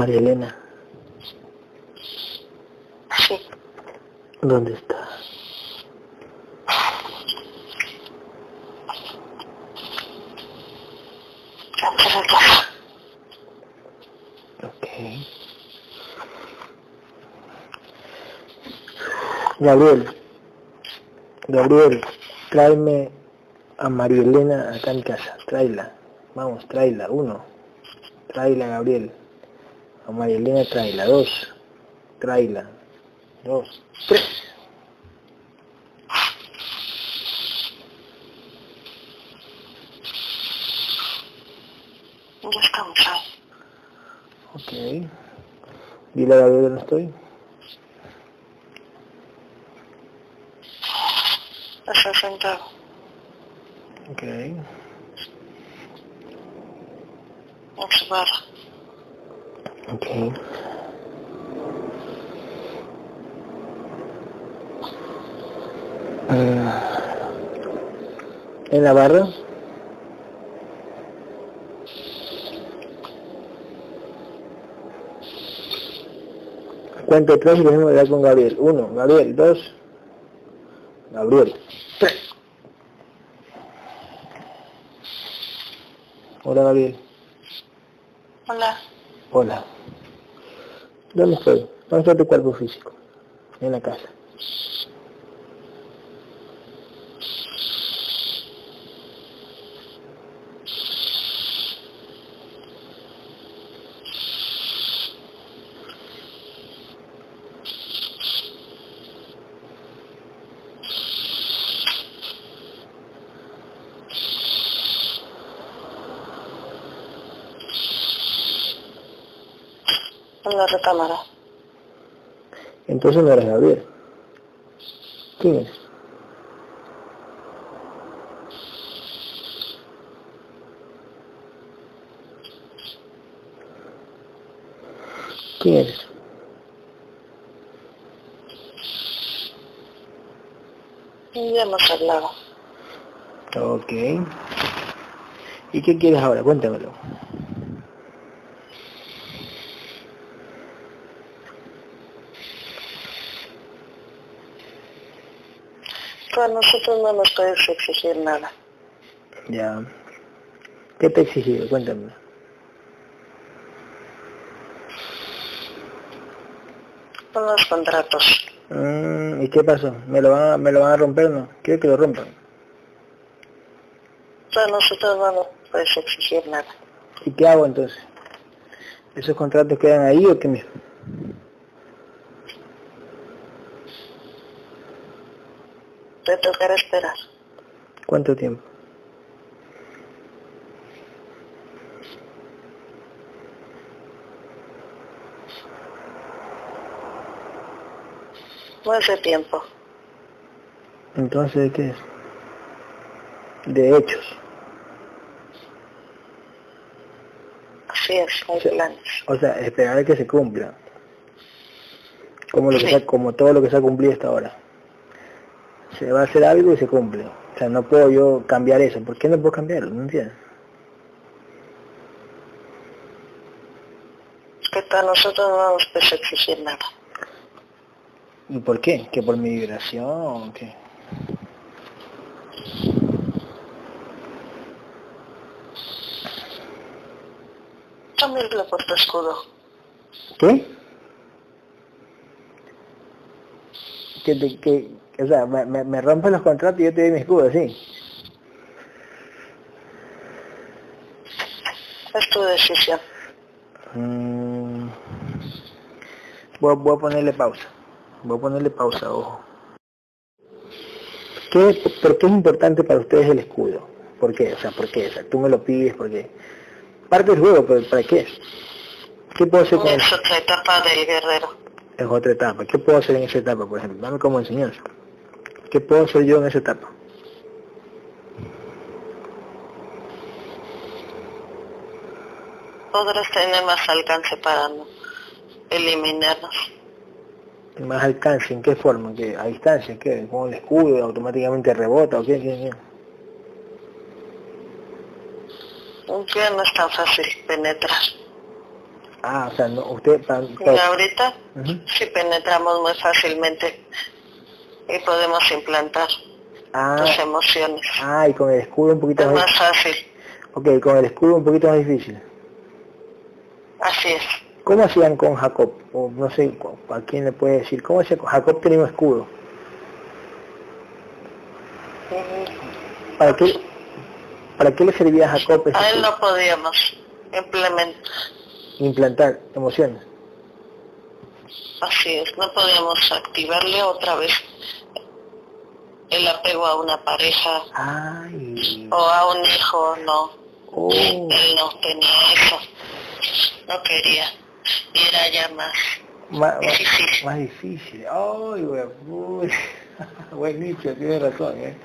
María Elena. Sí. ¿Dónde está? Ok. Gabriel. Gabriel, tráeme a María Elena acá en casa. Tráela. Vamos, tráela. Uno. Tráela, Gabriel. A María tráela. Dos. Tráela. Dos. Tres. Ahí. Ok. Dile a Gabriel dónde estoy. Está sentado. Ok. En su barra. Ok. Ah, en la barra. Cuento tres y tenemos que hablar con Gabriel. Uno, Gabriel, dos, Gabriel, tres. Hola Gabriel. Hola. Hola. ¿Dónde estoy? ¿Dónde está tu cuerpo físico? En la casa. Recámara. Entonces no eres Gabriel. ¿Quién es? ¿Quién eres? Ya hemos hablado. Ok. ¿Y qué quieres ahora? Cuéntamelo. A nosotros no nos puedes exigir nada. Ya. ¿Qué te he exigido? Cuéntame. Son los contratos. Mm, ¿Y qué pasó? ¿Me lo, van a, ¿Me lo van a romper o no? Quiero que lo rompan. A nosotros no nos puedes exigir nada. ¿Y qué hago entonces? ¿Esos contratos quedan ahí o qué mismo? Te tocará esperar. ¿Cuánto tiempo? No hace tiempo. Entonces, ¿de qué es? De hechos. Así es, hay planes. O sea, esperar a que se cumpla. Como, lo que Sí. se ha- como todo lo que se ha cumplido hasta ahora. Se va a hacer algo y se cumple. O sea, no puedo yo cambiar eso. ¿Por qué no puedo cambiarlo? ¿No entiendes? Es que tú a nosotros no nos puedes exigir nada. ¿Y por qué? ¿Que por mi vibración o qué? Cámbialo por tu escudo. ¿Qué? Que, te, que, o sea, me, me, me rompen los contratos y yo te doy mi escudo, ¿sí? Es tu decisión. Mm, voy, a- voy a ponerle pausa. Voy a ponerle pausa, ojo. ¿Qué, ¿Por qué es importante para ustedes el escudo? ¿Por qué? O sea, ¿por qué? O sea, tú me lo pides porque... Parte del juego, pero ¿para qué? ¿Qué puedo hacer con Es otra etapa del guerrero. Es otra etapa. ¿Qué puedo hacer en esa etapa, por ejemplo? Dame como enseñanza. ¿Qué puedo hacer yo en esa etapa? Podrás tener más alcance para no eliminarnos. más alcance, ¿en qué forma? ¿Qué? ¿A distancia? ¿Qué? ¿Con el escudo automáticamente rebota o qué? qué, qué? Ya no es tan fácil penetrar. Ah, o sea, no, usted... Y ahorita Ujú. sí penetramos muy fácilmente y podemos implantar Ah, tus emociones. ah, y con el escudo un poquito Es más... más fácil, Ok, con el escudo un poquito más difícil. así es. ¿Cómo hacían con Jacob? O no sé a quién le puede decir. ¿Cómo hacía con Jacob tenía un escudo? Mm, ¿Para qué, ¿Para qué le servía a Jacob ese A él escudo? no podíamos implementar, implantar emociones? Así es, no podíamos activarle otra vez el apego a una pareja Ay, o a un hijo, no. oh, Él no tenía eso, no quería. Y era ya más más, difícil. más difícil. Ay, güey, uy. buenísimo, tienes razón, ¿eh?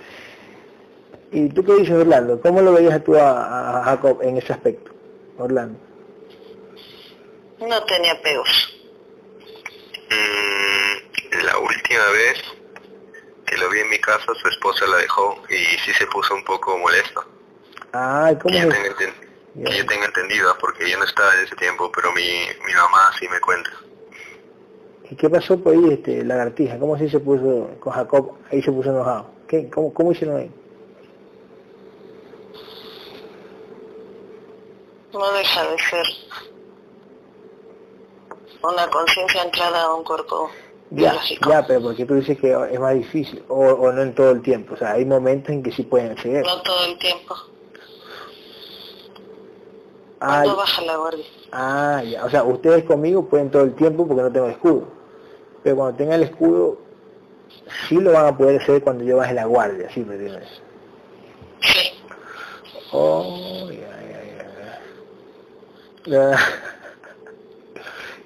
¿Y tú qué dices, Orlando? ¿Cómo lo veías tú a, a Jacob en ese aspecto, Orlando? No tenía apegos. Mm, la última vez que lo vi en mi casa, su esposa la dejó y sí se puso un poco molesto. Ay, ¿cómo Que yo, tenga, enten- Ya. que yo tenga entendido, porque yo no estaba en ese tiempo, pero mi, mi mamá sí me cuenta. ¿Y qué pasó por ahí, este, lagartija? ¿Cómo así se puso con Jacob? Ahí se puso enojado. ¿Qué? ¿Cómo, cómo hicieron ahí? No deja de ser una conciencia entrada a un cuerpo Ya, biológico. ya, pero porque tú dices que es más difícil, o, o no en todo el tiempo. O sea, hay momentos en que sí pueden acceder. No todo el tiempo. Ah, Cuando baja la guardia. ah, ya. O sea, ustedes conmigo pueden todo el tiempo porque no tengo escudo. Pero cuando tenga el escudo, sí lo van a poder hacer cuando yo baje la guardia, ¿sí me entiendes? Sí. Oh, ya, ya, ya. Ya.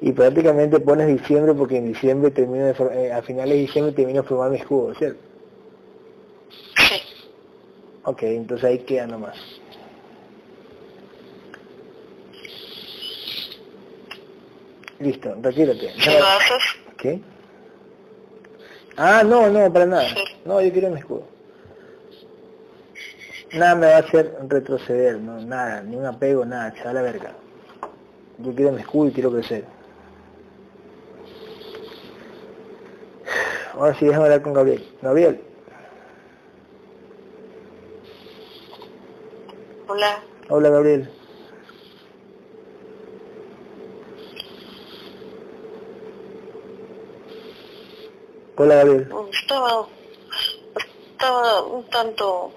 Y prácticamente pones diciembre porque en diciembre termino de eh, a finales de diciembre termino de formar mi escudo, ¿cierto? Sí. Ok, entonces ahí queda nomás. Listo, retírate. ¿Qué? Ah, no, no, para nada. Sí. No, yo quiero mi escudo. Nada me va a hacer retroceder, no, nada, ni un apego, nada, se va a la verga. Yo quiero mi escudo y quiero crecer. Ahora sí, déjame hablar con Gabriel. Gabriel, Hola. hola Gabriel. Hola Gabriel. Estaba, estaba un tanto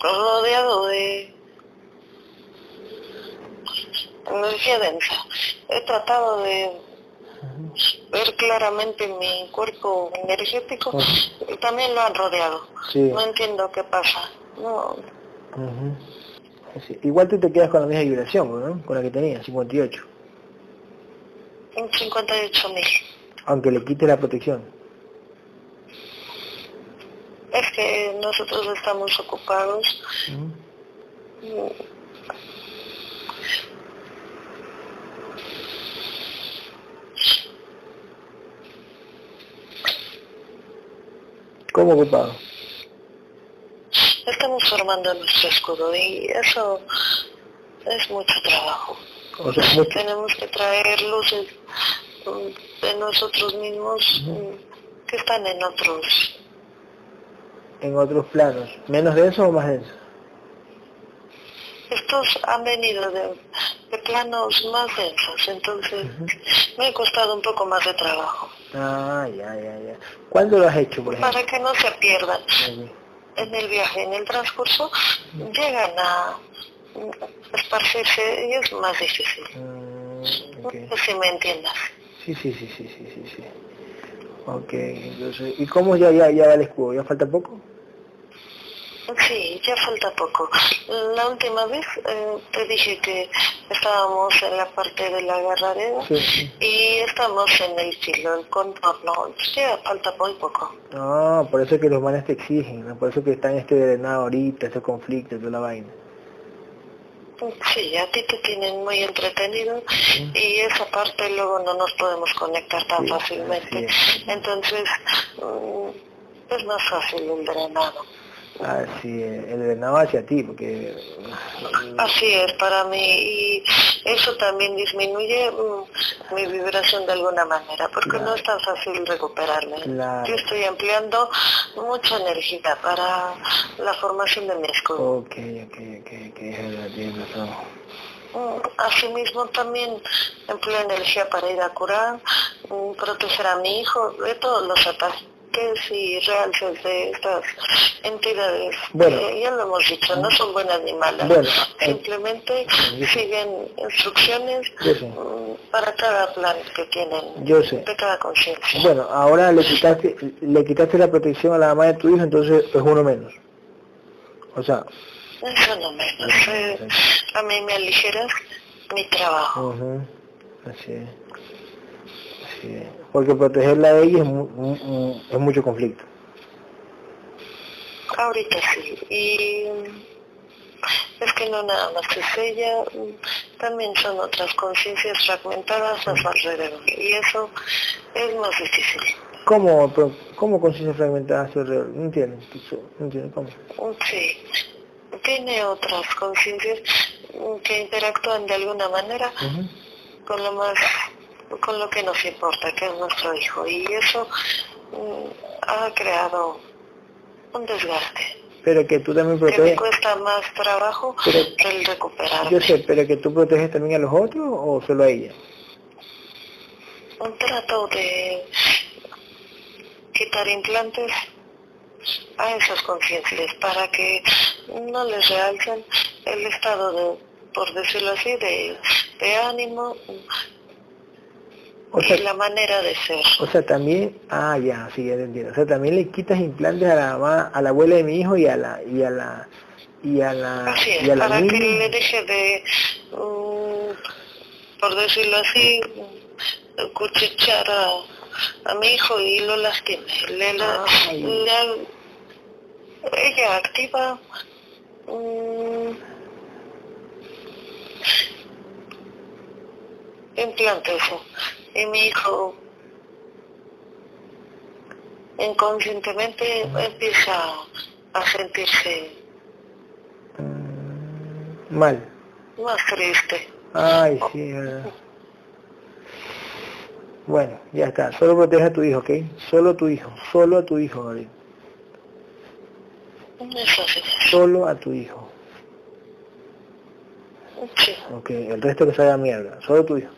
rodeado de energía densa. He tratado de ver claramente mi cuerpo energético y también lo han rodeado. Sí. No entiendo qué pasa. No. Sí, Igual tú te quedas con la misma vibración, ¿no? Con la que tenías, 58. en 58 mil. Aunque le quites la protección. Es que nosotros estamos ocupados. ¿Cómo ocupado? Estamos formando nuestro escudo y eso es mucho trabajo. O sea, mucho. Tenemos que traer luces mm, de nosotros mismos mm, que están en otros. En otros planos. ¿Menos denso o más denso? Estos han venido de, de planos más densos, entonces me ha costado un poco más de trabajo. Ah, ya, ya, ya. ¿Cuándo lo has hecho, por ejemplo? Para que no se pierdan en el viaje, en el transcurso, llegan a esparcirse y es más difícil. Mm, ok. No sé si me entiendas. Sí, sí, sí, sí, sí, sí, sí. Ok, entonces, ¿y cómo ya, ya, ya va el escudo? ¿Ya falta poco? Sí, ya falta poco. La última vez eh, te dije que estábamos en la parte de la Sí, sí. y estamos en el filo, el contorno. Ya falta muy poco. No, por eso es que los manes te exigen, ¿no? por eso que están este drenado ahorita, este conflicto, toda la vaina. Sí, a ti te tienen muy entretenido y esa parte luego no nos podemos conectar tan fácilmente. Entonces, mm, es más fácil el drenado. Así es, el hacia ti, porque... Así es, para mí, y eso también disminuye mm, mi vibración de alguna manera, porque no es tan fácil recuperarme. Yo estoy empleando mucha energía para la formación de mi escudo. Ok, ok, ok, ok. Mm, asimismo también empleo energía para ir a curar, mm, proteger a mi hijo de todos los ataques y realces de estas entidades. Bueno, eh, ya lo hemos dicho, no son buenas ni malas. Eh, Simplemente siguen instrucciones mm, para cada plan que tienen yo sé. de cada conciencia. Bueno, ahora le quitaste, le quitaste la protección a la mamá de tu hijo, entonces es uno menos. O sea... Es uno menos. Eh, a mí me aligeras mi trabajo. Así es. Así es porque protegerla de ella es, mucho conflicto. Ahorita sí, y es que no nada más es ella, también son otras conciencias fragmentadas a su alrededor, y eso es más difícil. ¿Cómo, cómo conciencias fragmentadas a su alrededor? No entiendo, no entiendo cómo. Sí, tiene otras conciencias que interactúan de alguna manera con lo más con lo que nos importa, que es nuestro hijo. Y eso mm, ha creado un desgaste. Pero que tú también proteges... Que me cuesta más trabajo el recuperar. Yo sé, pero que tú proteges también a los otros o solo a ella. Un trato de quitar implantes a esas conciencias para que no les realcen el estado de, por decirlo así, de, de ánimo, o sea, la manera de ser. O sea, también, ah, ya, sí, ya entiendo. O sea, también le quitas implantes a la mamá, a la abuela de mi hijo y a la, y a la, y a la, así es, para que le deje de, um, por decirlo así, cuchichear a, a, mi hijo y lo lastime. Le, la, le, ella activa um, implantes y mi hijo inconscientemente empieza a sentirse mal. Más triste. Ay, sí. Bueno, ya está. Solo protege a tu hijo, ¿ok? Solo a tu hijo. Solo a tu hijo, Gabriel. Solo a tu hijo. Sí. Ok, el resto que salga mierda. Solo a tu hijo.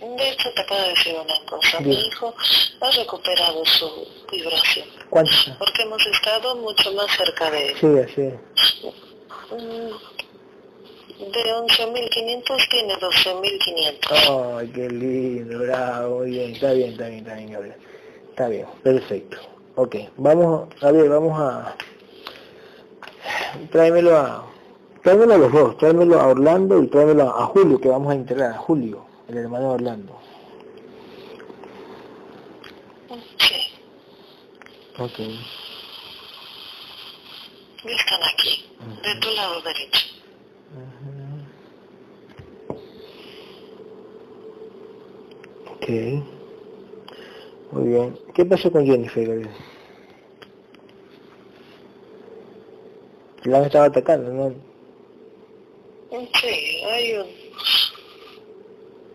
De hecho, te puedo decir una cosa. Mi hijo ha recuperado su vibración. ¿Cuánto? Porque hemos estado mucho más cerca de él. Sí, sí. Mm, de 11.500 tiene 12.500. Ay, qué lindo, bravo, bien. Está bien, está bien, está bien, Gabriel. Está bien, perfecto. Ok, vamos, a ver, vamos a... Tráemelo a... Tráemelo a los dos, tráemelo a Orlando y tráemelo a Julio, que vamos a integrar, a Julio el hermano Orlando. Sí. Ok. Están aquí, de tu lado derecho. Ok. Muy bien. ¿Qué pasó con Jennifer, La han estado atacando, ¿no? Sí, hay un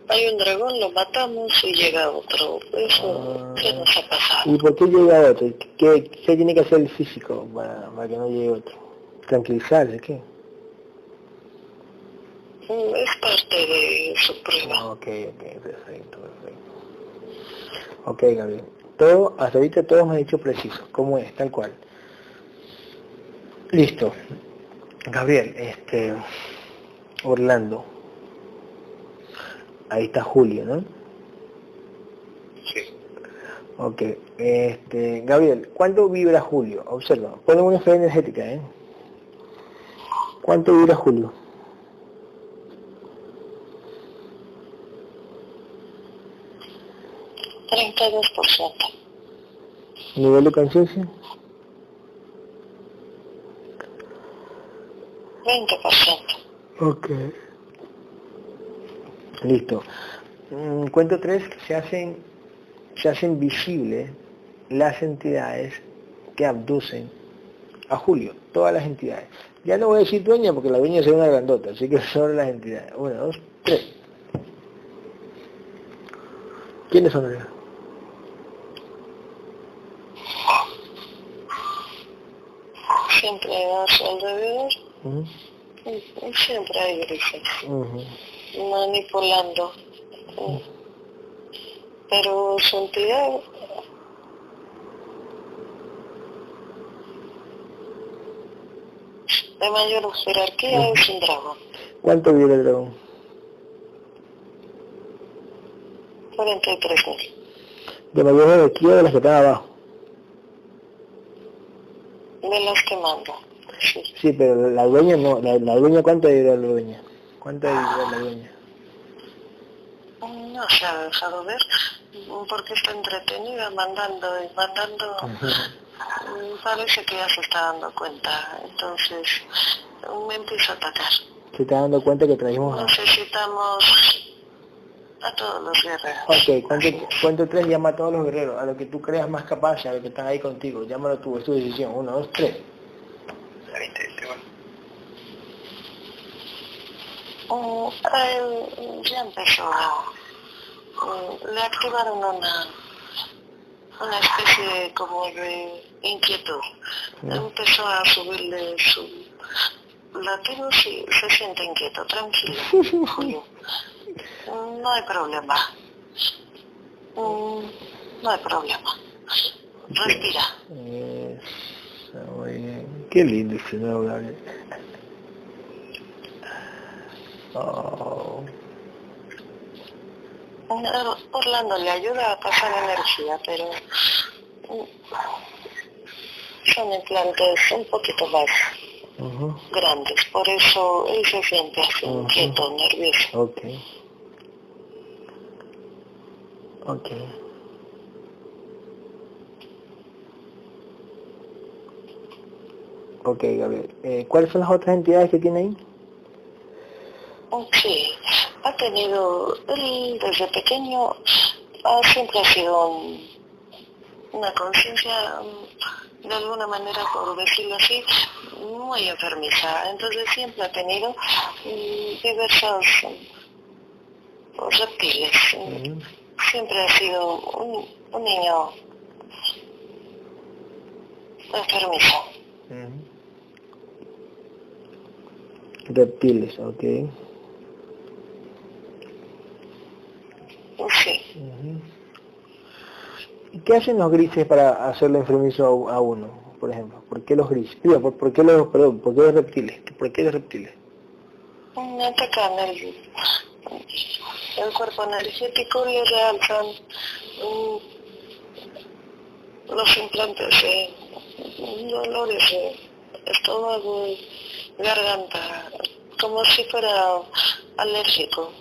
hay un dragón, lo matamos y llega otro. Eso se nos ha pasado. ¿Y por qué llega otro? ¿Qué, qué tiene que hacer el físico para, para que no llegue otro? ¿Tranquilizarse? ¿Qué? Mm, es parte de su prueba. Ok, ok, perfecto, perfecto. Ok, Gabriel. Todo, hasta ahorita todo me ha dicho preciso, cómo es, tal cual. Listo. Gabriel, este, Orlando, Ahí está Julio, ¿no? Sí. Ok. Este, Gabriel, ¿cuánto vibra Julio? Observa, ponle una esfera energética, ¿eh? ¿Cuánto vibra Julio? ciento. ¿Nivel de conciencia? 20%. Ok. Listo. Mm, cuento tres, se hacen, se hacen visibles las entidades que abducen a Julio, todas las entidades. Ya no voy a decir dueña porque la dueña es una grandota, así que son las entidades. Una, dos, tres. ¿Quiénes son ellos? Siempre a su alrededor. y Siempre hay grises. Manipulando. Pero su entidad de mayor jerarquía es un dragón. ¿Cuánto vive el dragón? 43 mil. ¿De mayor jerarquía de las que están abajo? De las que mando, sí. Sí, pero la dueña no, la, la dueña ¿cuánto vive la dueña? ¿Cuánto vive la dueña? No se ha dejado ver porque está entretenida mandando y mandando. Parece que ya se está dando cuenta, entonces me empieza a atacar. Se está dando cuenta que traemos... Necesitamos a todos los guerreros. Ok, cuento, cuento tres, llama a todos los guerreros, a los que tú creas más capaces, a los que están ahí contigo. Llámalo tú, es tu decisión. Uno, dos, tres. Él ya empezó a... Le activaron una una especie de, como de inquietud. Empezó a subirle su latido y se siente inquieto, tranquilo, Julio. No hay problema. Mm, no hay problema. Respira. muy bien. Qué lindo ese. Oh. Orlando le ayuda a pasar energía, pero mm, son implantes un poquito más grandes, por eso él se siente así inquieto, nervioso. Ok. Ok. Ok, Gabriel. Eh, ¿Cuáles son las otras entidades que tiene ahí? Sí, ha tenido, él desde pequeño siempre ha sido una conciencia, mm, de alguna manera, por decirlo así, muy enfermiza. Entonces siempre ha tenido mm, diversos mm, reptiles. Siempre ha sido un, niño enfermizo. Reptiles, ok. Sí. ¿Y qué hacen los grises para hacerle enfermizo a, uno, por ejemplo? ¿Por qué los grises? ¿por, qué los, perdón, ¿por qué los reptiles? ¿Por qué los reptiles? Atacan el, el cuerpo energético y realzan um, los implantes de dolores estómago y garganta, como si fuera alérgico.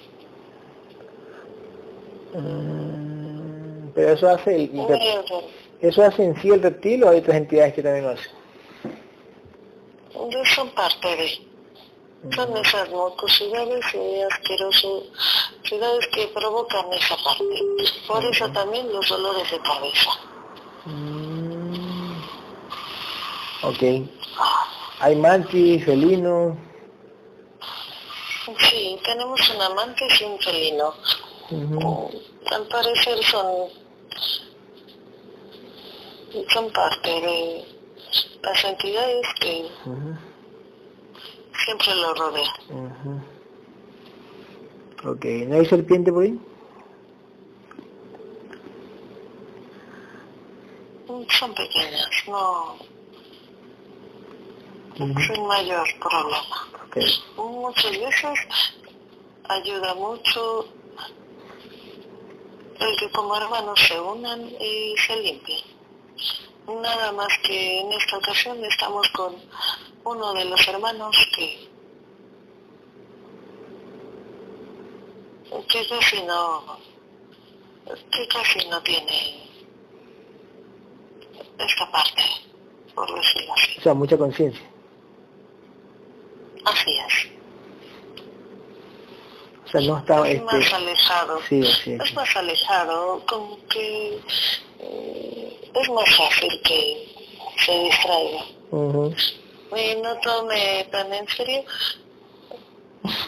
Mm, pero eso hace el, eso hace en sí el reptil o hay otras entidades que también lo hacen. Son parte de son esas mucosidades y asquerosidades que provocan esa parte. Por eso también los dolores de cabeza. Mm. Ok. ¿Hay mantis, felino? Sí, tenemos un amante y un felino. Al parecer son, son parte de las entidades que siempre lo rodean. Ok, ¿no hay serpiente por ahí? Son pequeñas, no, sin mayor problema. Okay. Muchas veces ayuda mucho el que como hermanos se unan y se limpien. Nada más que en esta ocasión estamos con uno de los hermanos que, que casi no, que casi no tiene esta parte, por decirlo así. O sea, mucha conciencia. Así es sea, no está... Es más este, alejado. Sí, sí, es más alejado, como que eh, es más fácil que se distraiga. Y no tome tan en serio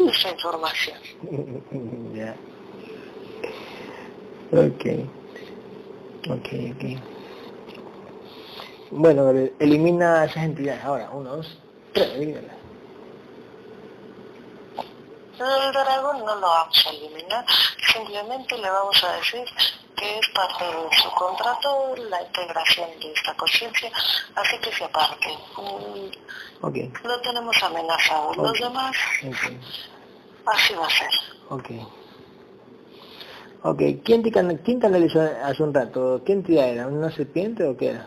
esa información. ya. Ok. Ok, ok. Bueno, elimina esas entidades. Ahora, uno, dos, tres, elimínala. El dragón no lo vamos a eliminar, simplemente le vamos a decir que es parte de su contrato la integración de esta conciencia, así que se aparte. Okay. Lo tenemos amenazado. Los demás, así va a ser. Ok. Ok, ¿quién, te ¿quién canalizó hace un rato? ¿Qué entidad era? ¿Una serpiente o qué era?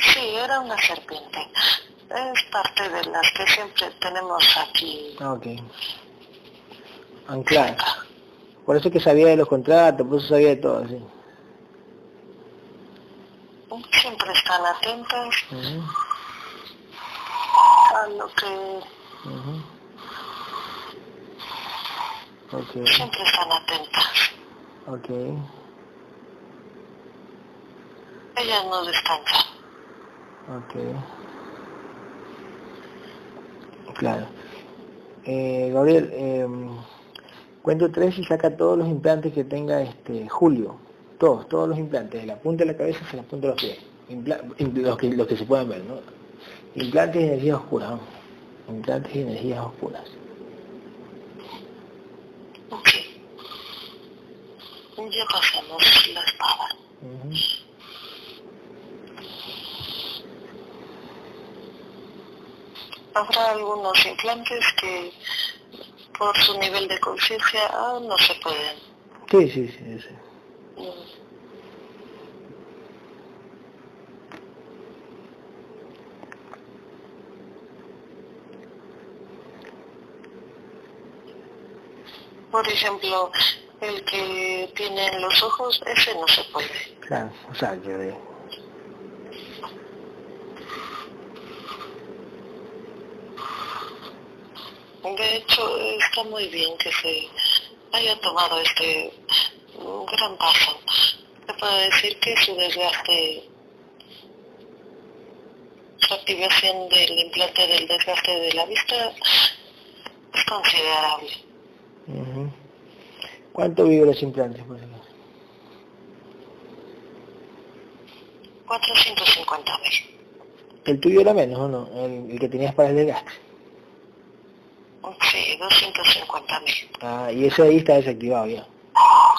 Sí, era una serpiente. Es parte de las que siempre tenemos aquí. Ok. Anclar. Por eso que sabía de los contratos, por eso sabía de todo, sí. Siempre están atentos a lo que... okay. Siempre están atentas. Ok. Ellas no descansan. Ok. Claro. Eh, Gabriel, eh, cuento tres y saca todos los implantes que tenga este Julio. Todos, todos los implantes, de la punta de la cabeza hasta la punta de los pies. los, que, los que se pueden ver, ¿no? Implantes y energías oscuras, ¿no? Implantes y energías oscuras. Ok. Ya pasamos la espada. Habrá algunos implantes que por su nivel de conciencia aún no se pueden. Sí, sí, sí. sí. Mm. Por ejemplo, el que tiene en los ojos, ese no se puede. Claro, o sea, yo De hecho, está muy bien que se haya tomado este gran paso. Puede decir que su desgaste, su activación del implante del desgaste de la vista es considerable. ¿Cuánto vive los implantes, por ejemplo? 450 mil. ¿El tuyo era menos o no? El, que tenías para el desgaste. Sí, 250 mil. Ah, y ese ahí está desactivado ya.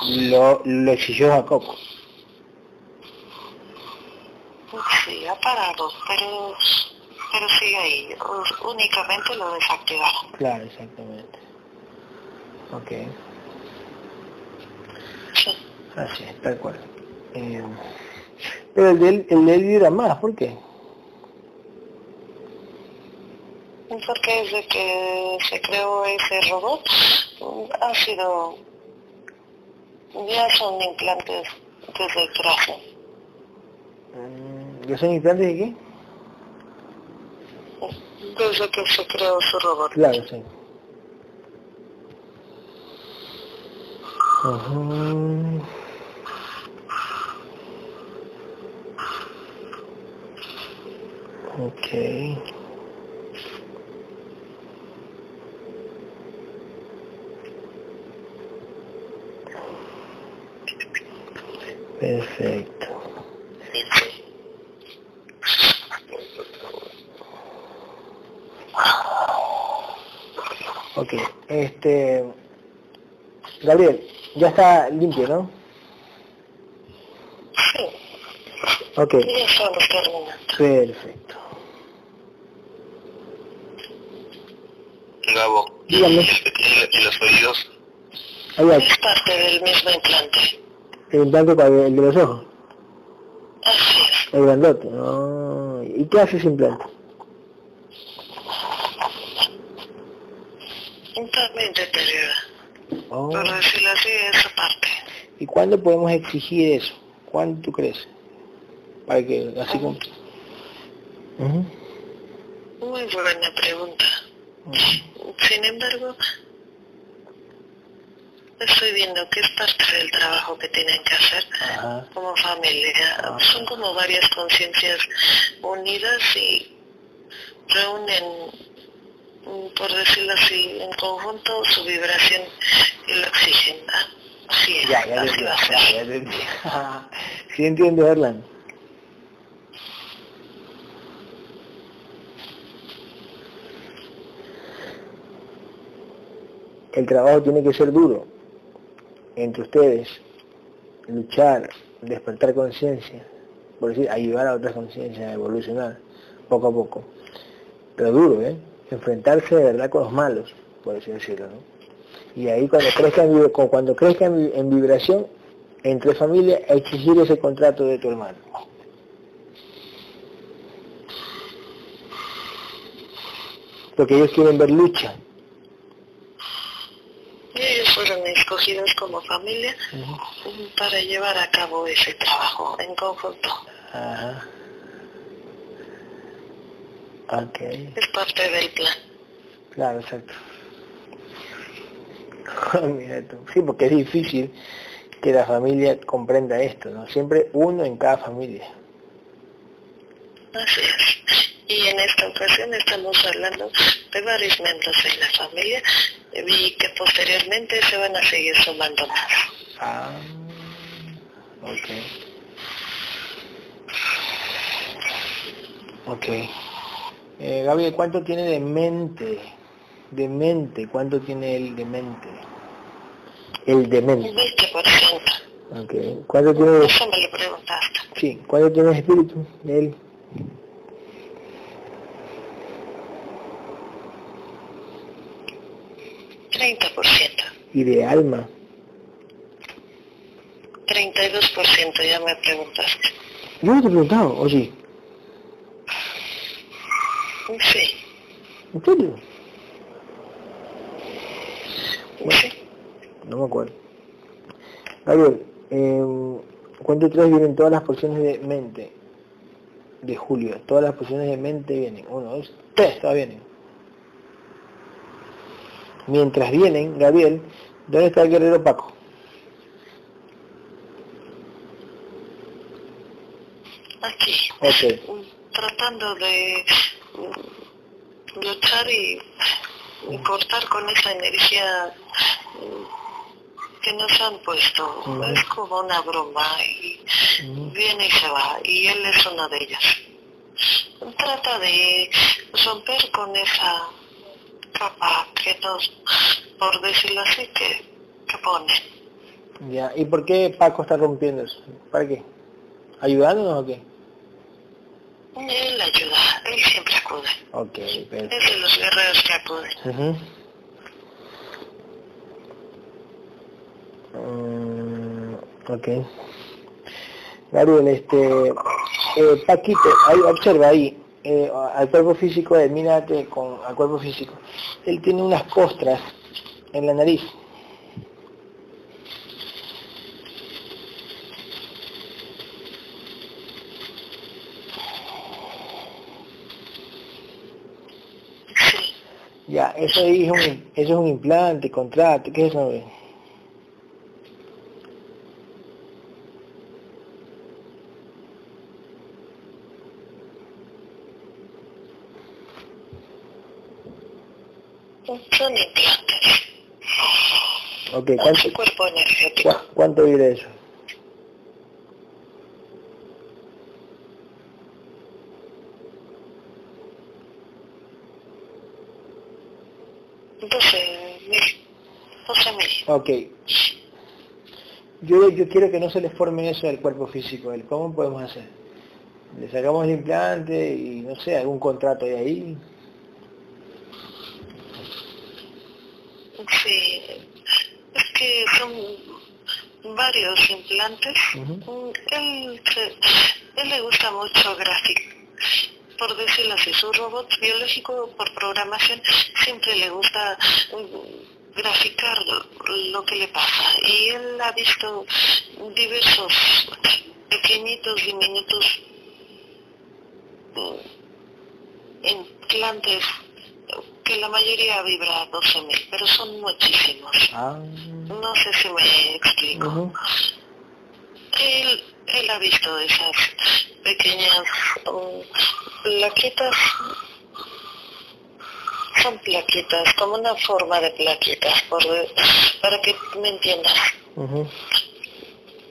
Lo, lo exigió a Coco. Sí, ha parado, pero, pero sigue ahí. Únicamente lo desactivaron. Claro, exactamente. Ok. Sí. Así tal cual. Eh, pero el de él, el de él vibra más, ¿por qué? Porque desde que se creó ese robot ha sido ya son implantes desde el traje. ¿Ya son implantes de qué? Desde que se creó su robot. Claro, sí. Uh Okay. Perfecto. Ok, este... Gabriel, ya está limpio, ¿no? Sí. Ok. Perfecto. Gabo, Dígame. ¿y, los oídos? Es parte del mismo implante. ¿El para el de los ojos? Así es. El grandote. ¿Y qué hace ese implante? También deteriora. Oh. Por decirlo así, esa parte. ¿Y cuándo podemos exigir eso? ¿Cuándo tú crees? Para que así como... Muy buena pregunta. Sin embargo, estoy viendo que es parte del trabajo que tienen que hacer como familia. Son como varias conciencias unidas y reúnen, por decirlo así, en conjunto su vibración y lo exigen. Así es, Ya, ya así ya, ya entiendo. Sí entiendo, Erlan. El trabajo tiene que ser duro entre ustedes, luchar, despertar conciencia, por decir, ayudar a otras conciencias a evolucionar poco a poco. Pero duro, ¿eh? Enfrentarse de verdad con los malos, por así decirlo, ¿no? Y ahí cuando crezca en, vib- cu- cuando crezca en, vi- en vibración, entre familia, exigir ese contrato de tu hermano. Porque ellos quieren ver lucha. Y ellos fueron escogidos como familia para llevar a cabo ese trabajo en conjunto. Ajá. Ok. Es parte del plan. Claro, exacto. Mira tú. Sí, porque es difícil que la familia comprenda esto, ¿no? Siempre uno en cada familia. Así es. Y en esta ocasión estamos hablando de varios miembros de la familia y que posteriormente se van a seguir sumando más. Ah, ok. Ok. Eh, Gabriel, ¿cuánto tiene de mente? De mente, ¿cuánto tiene el de mente? El de Un mente. 20%. Ok. ¿Cuánto tiene de... Eso me lo preguntaste. Sí, ¿cuánto tiene espíritu? De él. Treinta por ciento. Y de alma. 32% ya me preguntaste. Yo no te he preguntado, ¿o sí? Sí, ¿En serio? sí. No me acuerdo. Gabriel, eh, cuento tres vienen todas las porciones de mente de Julio. Todas las porciones de mente vienen. Uno, dos, tres, todas vienen. Mientras vienen, Gabriel, ¿dónde está el guerrero Paco? Aquí. Mm, Tratando de mm, luchar y, y cortar con esa energía mm, que nos han puesto. Es como una broma y viene y se va. Y él es una de ellas. Trata de romper con esa capa que nos, por decirlo así, que, que pone. Ya, ¿y por qué Paco está rompiendo eso? ¿Para qué? ¿Ayudándonos o qué? Él ayuda, él siempre acude. Ok, perfecto. Es de los guerreros que acuden. Ujú. Mm, ok. Gabriel, este, eh, Paquito, ahí, observa ahí, eh, al cuerpo físico, eh, mírate con al cuerpo físico. Él tiene unas costras en la nariz. Ya, eso es un, eso es un implante, contrato, ¿qué es eso? Güey? son implantes. Ok, En ¿cuánto, cuerpo energético. cua- cuánto vive eso? Doce mil. Doce mil. Ok. Yo, yo quiero que no se le forme eso del cuerpo físico. ¿el ¿Cómo podemos hacer? Le sacamos el implante y no sé, algún contrato de ahí. Sí, es que son varios implantes. Mm, Él, se- él le gusta mucho gráfico. Por decirlo así, su robot biológico por programación siempre le gusta mm, graficar lo que le pasa. Y él ha visto diversos pequeñitos, diminutos mm, implantes que la mayoría vibra a 12.000, pero son muchísimos. Ah. No sé si me explico. Él, él ha visto esas pequeñas um, plaquitas son plaquitas, como una forma de plaquitas, por, para que me entiendas.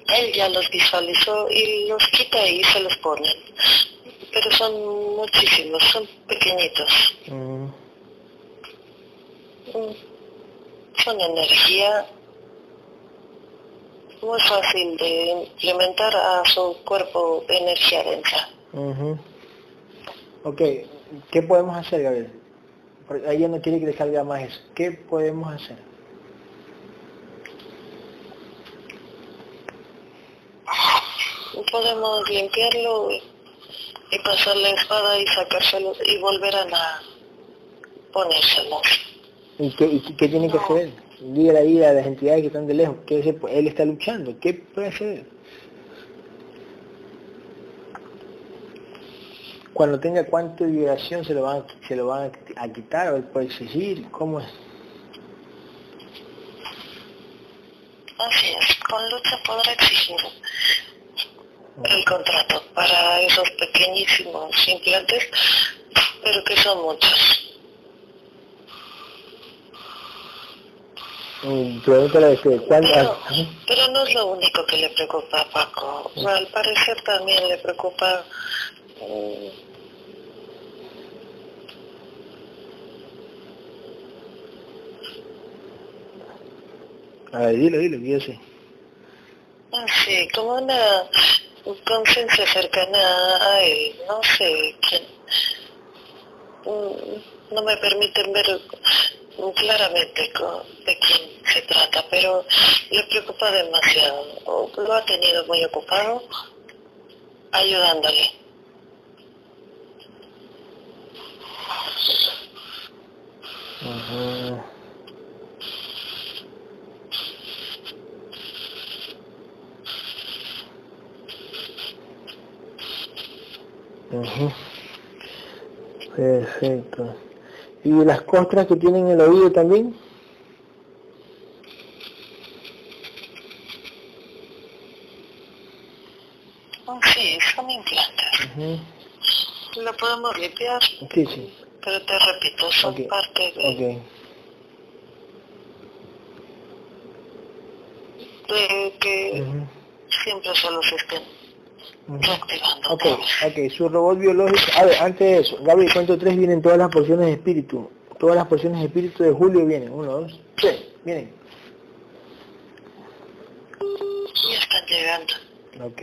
Él ya los visualizó y los quita y se los pone. Pero son muchísimos, son pequeñitos. Mm, son energía muy fácil de implementar a su cuerpo energía densa. Ok, ¿qué podemos hacer, Gabriel? Porque ella no quiere que le salga más eso. ¿Qué podemos hacer? Podemos limpiarlo y pasar la espada y sacárselo y volver a ponérselos. ¿Y qué, y qué tiene que hacer? Diga la vida a las entidades que están de lejos. ¿Qué él está luchando. ¿Qué puede hacer? Cuando tenga cuánta vibración se lo van, se lo van a quitar o él puede exigir. ¿Cómo es? Así es. Con lucha podrá exigir el contrato para esos pequeñísimos implantes, pero que son muchos. Pero, pero no es lo único que le preocupa a Paco. al parecer también le preocupa mm, A ver, dilo, dilo, yo sé. Ah, sí, como una conciencia cercana a él, no sé quién. Mm, no me permiten ver claramente de quién se trata, pero le preocupa demasiado. Lo ha tenido muy ocupado ayudándole. Perfecto. ¿Y las costras que tienen el oído también? Oh, sí, son implantes. Lo podemos limpiar. Sí, sí. Pero te repito, son parte de... Okay. De que siempre se los estén Ok, ok, su robot biológico. A ver, antes de eso, Gaby, cuento tres vienen todas las porciones de espíritu. Todas las porciones de espíritu de Julio vienen. Uno, dos, tres, vienen. Ya están llegando. Ok.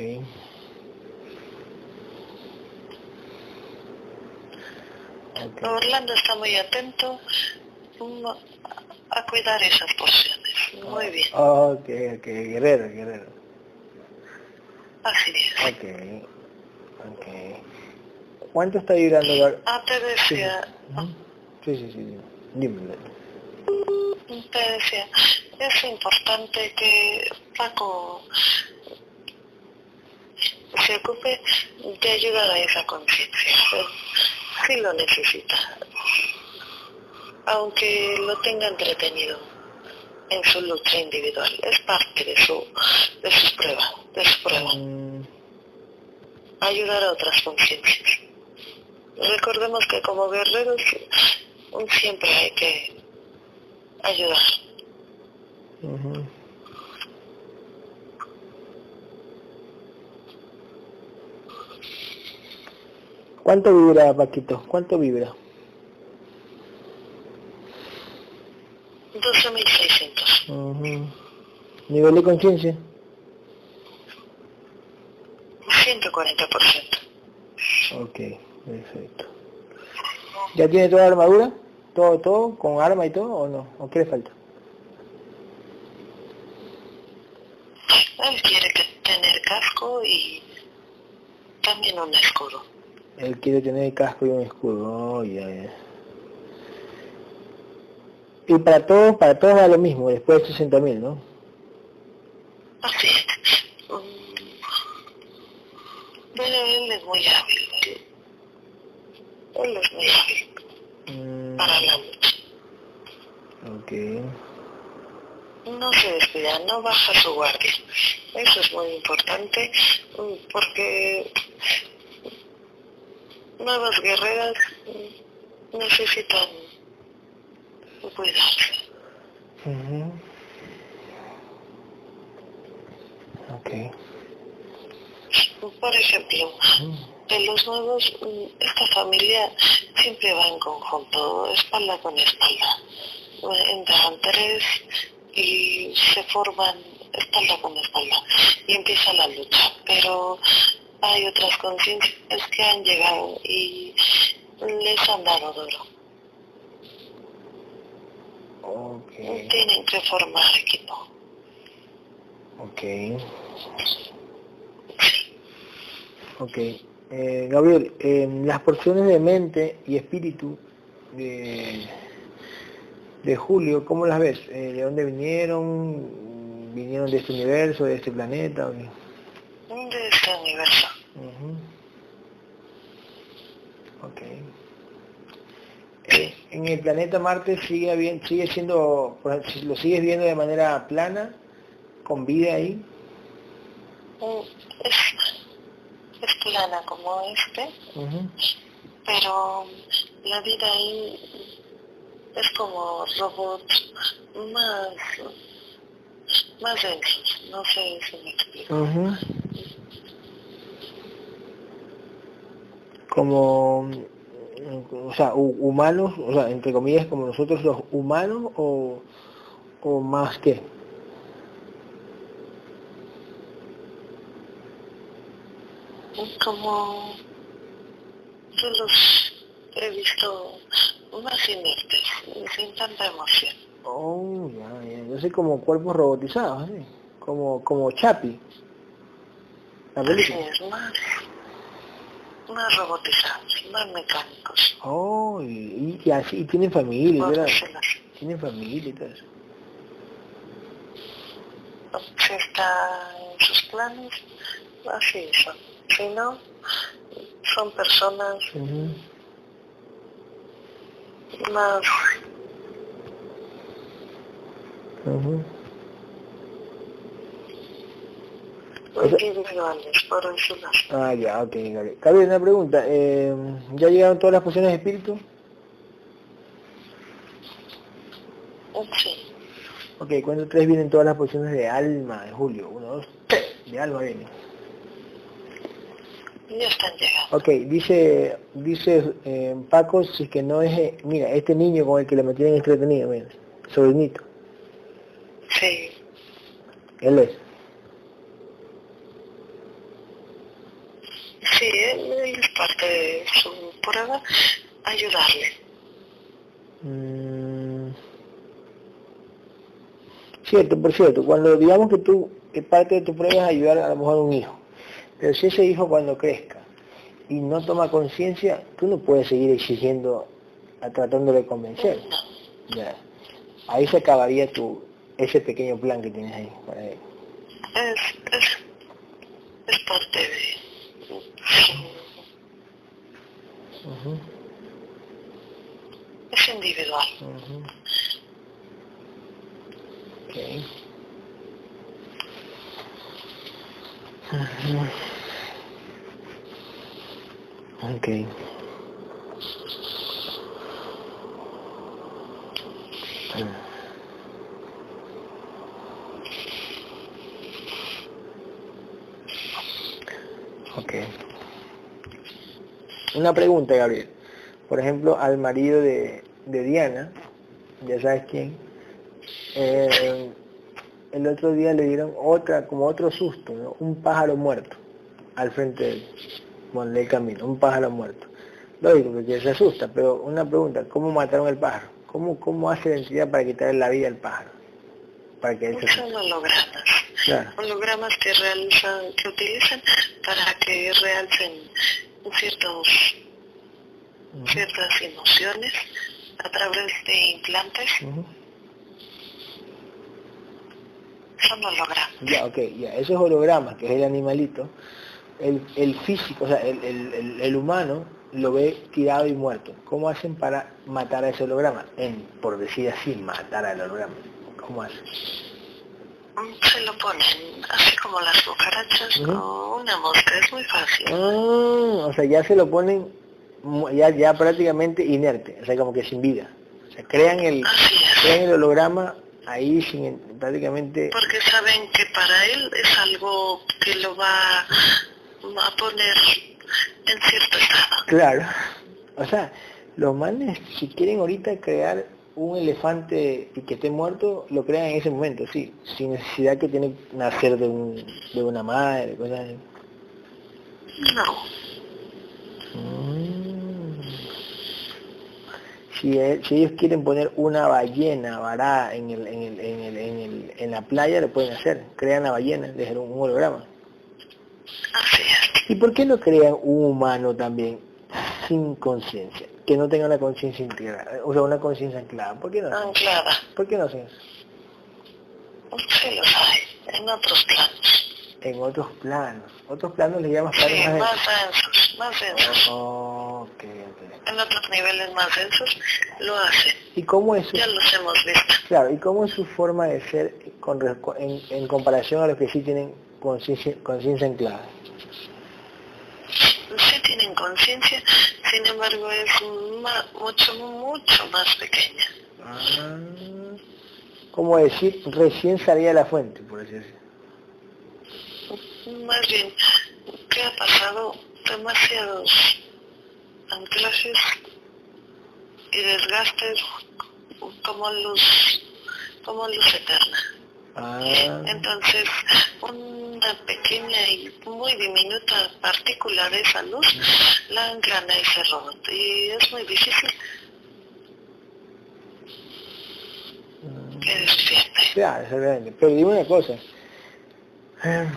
okay. Orlando está muy atento a cuidar esas porciones. Muy bien. Ok, ok, guerrero, guerrero. Así es. Ok, ok. ¿Cuánto está vibrando? Ah, te decía... Sí, sí, sí, dime. Te decía, es importante que Paco se ocupe de ayudar a esa conciencia. Sí lo necesita. Aunque lo tenga entretenido en su lucha individual. Es parte de su de sus pruebas, de su prueba. Mm. Ayudar a otras conciencias. Recordemos que como guerreros siempre hay que ayudar. ¿Cuánto vibra, Paquito? ¿Cuánto vibra? 12.600. ¿Nivel de conciencia? 140%. Ok, perfecto. ¿Ya tiene toda la armadura? ¿Todo, todo? ¿Con arma y todo o no? ¿O qué le falta? Él quiere tener casco y también un escudo. Él quiere tener casco y un escudo. Oh, ya, ya. Y para todos, para todos va lo mismo, después de 60 mil, ¿no? Así es. Bueno, él es muy hábil. Él es muy hábil. Mm. Para la lucha. Ok. No se descuida, no baja su guardia. Eso es muy importante mm, porque nuevas guerreras necesitan cuidarse. Ujú. Ok. Por ejemplo, de los nuevos, mm, esta familia siempre va en conjunto, espalda con espalda. Entran tres y se forman espalda con espalda y empieza la lucha. Pero hay otras conciencias que han llegado y les han dado duro. Tienen que formar equipo. Ok. Ok. Eh, Gabriel, eh, las porciones de mente y espíritu de, de Julio, ¿cómo las ves? Eh, ¿De dónde vinieron? ¿Vinieron de este universo, de este planeta? De este universo. Ujú. Ok. Eh, en el planeta Marte sigue habiendo, sigue siendo, lo sigues viendo de manera plana, con vida ahí. Mm, Es, es plana como este, pero la vida ahí es como robots más, más densos, no sé si me explico. Como, o sea, hu- humanos, o sea, entre comillas, como nosotros los humanos o, o más que. Como yo los he visto más inertes, sin tanta emoción. Oh, ya, ya, yo sé como cuerpos robotizados, así, como, como Chapi. La película. es, más, más robotizados, más mecánicos. Oh, y, y así, y tienen familia, así. tienen familia y todo eso. si está en sus planes, así son. Si no, son personas Ujú. más Ujú. O sea- individuales, por. Ah, ya, ok. Gabriel, una pregunta. eh, ¿Ya llegaron todas las posiciones de espíritu? Sí, Ok, ¿cuánto tres vienen todas las posiciones de alma de Julio? Uno, dos, tres. De alma vienen. Están llegando. Ok, dice, dice eh, Paco, si es que no es, eh, mira, este niño con el que le mantienen entretenido, mira, sobrinito, Sí, él es. sí, él, él es parte de su prueba, ayudarle. Mm. Cierto, por cierto, cuando digamos que tú, que parte de tu prueba es ayudar a lo mejor a un hijo, pero si ese hijo cuando crezca y no toma conciencia, tú no puedes seguir exigiendo, a, tratando de convencer. Ya. Ahí se acabaría tu, ese pequeño plan que tienes ahí para él. es, es, es parte de es individual. ujú. Ok. Ujú. Ok. Ok. Una pregunta, Gabriel. Por ejemplo, al marido de, de Diana, ya sabes quién, eh, el otro día le dieron otra, como otro susto, ¿no? Un pájaro muerto al frente de él, bueno, del camino, un pájaro muerto. Lógico, porque se asusta, pero una pregunta, ¿cómo mataron el pájaro? ¿Cómo, cómo hace la entidad para quitarle la vida al pájaro? Para que él se Son hologramas. Claro. hologramas que realizan, que utilizan para que realcen ciertos, ciertas emociones a través de implantes. Son hologramas. Ya, ok, ya, esos hologramas, que es el animalito, el, el físico, o sea, el, el- el- humano lo ve tirado y muerto. ¿Cómo hacen para matar a ese holograma? En, por decir así, matar al holograma. ¿Cómo hacen? Se lo ponen así como las cucarachas Ujú. o una mosca, es muy fácil. Ah, o sea, ya se lo ponen ya, ya prácticamente inerte, o sea, como que sin vida. O sea, crean el, es. crean el holograma ahí sin prácticamente... Porque saben que para él es algo que lo va a poner en cierto estado. Claro. O sea, los manes, si quieren ahorita crear un elefante y que esté muerto, lo crean en ese momento, sí, sin necesidad que tiene que nacer de, un, de una madre, cosas así. No. Mm. Si, e- si ellos quieren poner una ballena varada en, el, en, el, en, el, en, el, en la playa, lo pueden hacer. Crean la ballena, dejar un holograma. Así es. ¿Y por qué no crean un humano también sin conciencia? Que no tenga una conciencia integrada, o sea, una conciencia anclada. ¿Por qué no? Anclada. ¿Por qué no hacen eso? Sí los hay. En otros planos. En otros planos. Otros planos le llaman Sí, planos más más densos. Más densos. Oh, ok, ok. En otros niveles más densos lo hacen. ¿Y cómo es su, Ya los hemos visto. claro, ¿y cómo es su forma de ser con, en, en comparación a los que sí tienen conciencia conciencia anclada? Sí tienen conciencia, sin embargo es mucho, mucho más pequeña. Ah, como decir, recién salía de la fuente, por así decirlo. Más bien, que ha pasado demasiados anclajes y desgastes como luz, como luz eterna. Ah, Entonces, una pequeña y muy diminuta partícula de esa luz la anclan a ese robot y es muy difícil que despierte. claro. Pero dime una cosa. Eh,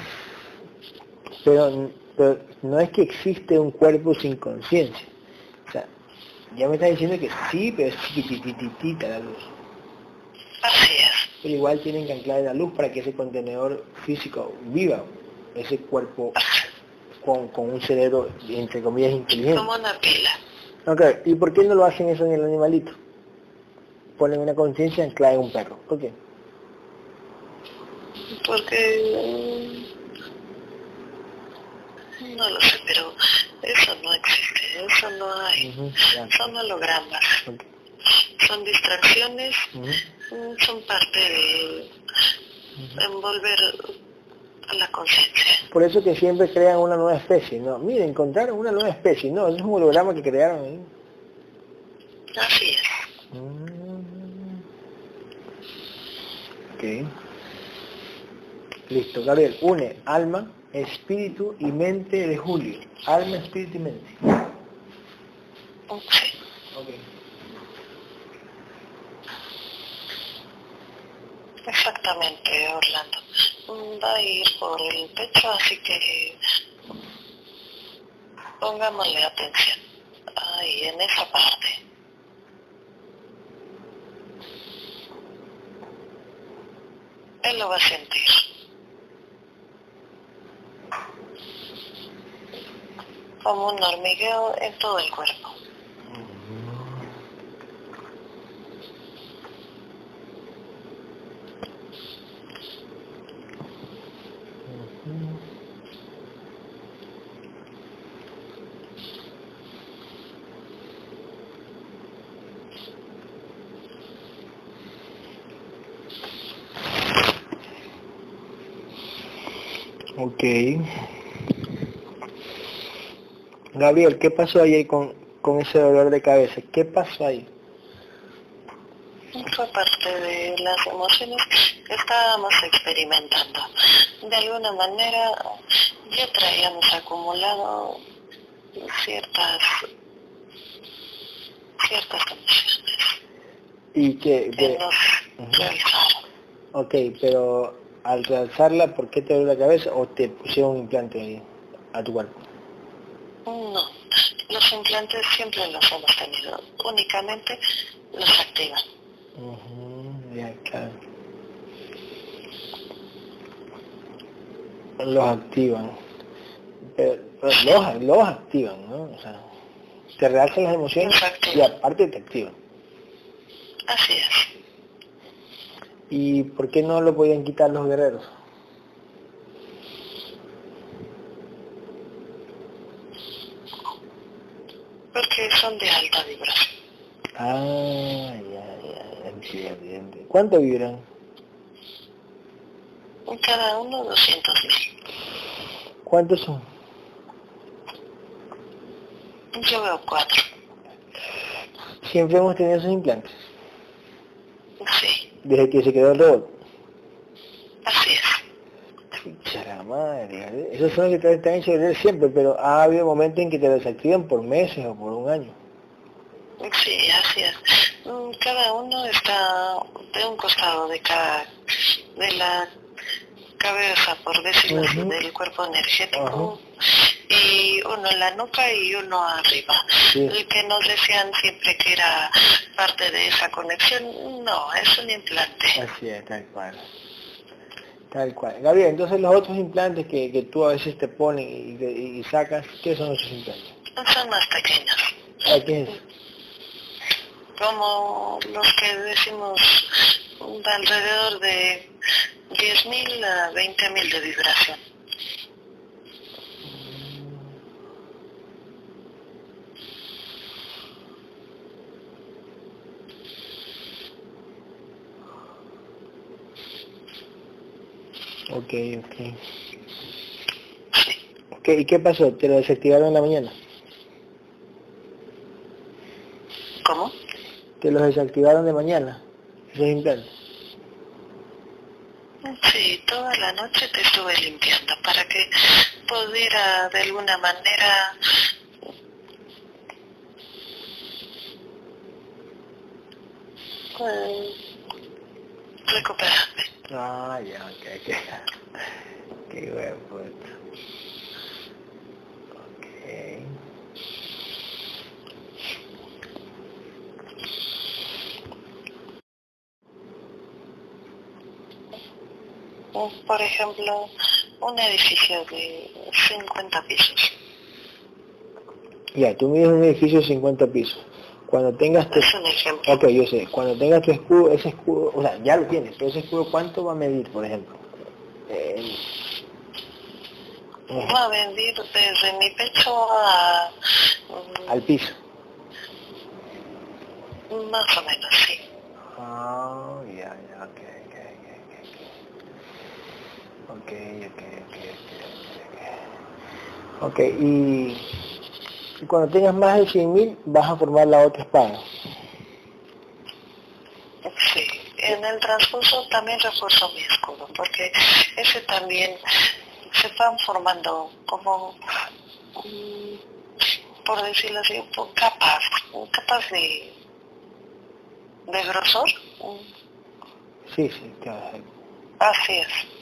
Pero, pero no es que existe un cuerpo sin conciencia. O sea, ya me estás diciendo que sí, pero es chiquitititita la luz. Así es. Pero igual tienen que anclar la luz para que ese contenedor físico viva, ese cuerpo con, con un cerebro, entre comillas, inteligente. Como una pila. Ok, ¿y por qué no lo hacen eso en el animalito? Ponen una conciencia anclada en un perro. ¿Por qué? Porque no lo sé, pero eso no existe, eso no hay. Son hologramas, son distracciones, mm, son parte de envolver a la conciencia. Por eso que siempre crean una nueva especie, ¿no? Miren, encontraron una nueva especie, no, es un holograma que crearon ahí. Así es. Mm. Ok. Listo, Gabriel, une alma, espíritu y mente de Julio. Alma, espíritu y mente. Ok. Exactamente, Orlando. Mm, Va a ir por el pecho, así que pongámosle atención. Ahí, en esa parte. Él lo va a sentir. Como un hormigueo en todo el cuerpo. Ok. Gabriel, ¿qué pasó ayer con, con ese dolor de cabeza? ¿Qué pasó ahí? Fue parte de las emociones que estábamos experimentando. De alguna manera ya traíamos acumulado ciertas ciertas emociones Y que, que nos Ujú. realizaron. ok, pero al realzarla, ¿por qué te duele la cabeza o te pusieron un implante ahí a tu cuerpo? No, los implantes siempre los hemos tenido, únicamente los activan. Ujú, ya, claro. Los activan. Pero, los, los activan, ¿no? O sea, te realzan las emociones y aparte te activan. Así es. ¿Y por qué no lo podían quitar los guerreros? Porque son de alta vibración. Ah, ya, Sí, evidente. ¿Cuánto vibran? Cada uno 200 mil. ¿Cuántos son? Yo veo cuatro. Siempre hemos tenido esos implantes. Sí, Desde que se quedó el robot. Pucha la madre. Esos son los que te están hecho siempre, pero ha habido momentos en que te desactivan por meses o por un año. Sí, así es. Mm, Cada uno está de un costado de cada, de la cabeza, por decirlo así, Ujú. del cuerpo energético, y uno en la nuca y uno arriba. Sí. El que nos decían siempre que era parte de esa conexión, no, es un implante. Así es, tal cual. Tal cual. Gabriel, entonces los otros implantes que, que tú a veces te pones y, y- y sacas, ¿qué son esos implantes? Son más pequeños. ¿A qué es? como los que decimos de alrededor de 10.000 a 20.000 de vibración. Ok, ok. Ok, ¿y qué pasó? ¿Te lo desactivaron en la mañana? ¿Cómo? ¿Te los desactivaron de mañana? Esos implantes. Sí, toda la noche te estuve limpiando para que pudiera de alguna manera recuperarme. Ah, ya, ok, ok. Qué buen puto. Ok. Por ejemplo, un edificio de 50 pisos. Ya, tú mides un edificio de 50 pisos. Cuando tengas tu... Es un ejemplo. Ok, yo sé. Cuando tengas tu escudo, ese escudo, o sea, ya lo tienes, pero ese escudo, ¿cuánto va a medir, por ejemplo? Eh, Va a venir desde mi pecho a mm, al piso. más o menos, sí. Ah, ya, ya, ok, ok, ok, ok. Ok, ok, ok, ok, ok. Ok, y, y cuando tengas más de 100.000 vas a formar la otra espada. Sí, en el transcurso también refuerzo mi escudo, porque ese también se van formando como, por decirlo así, un poco capas, capas de, de grosor. Sí, sí, claro. Así es.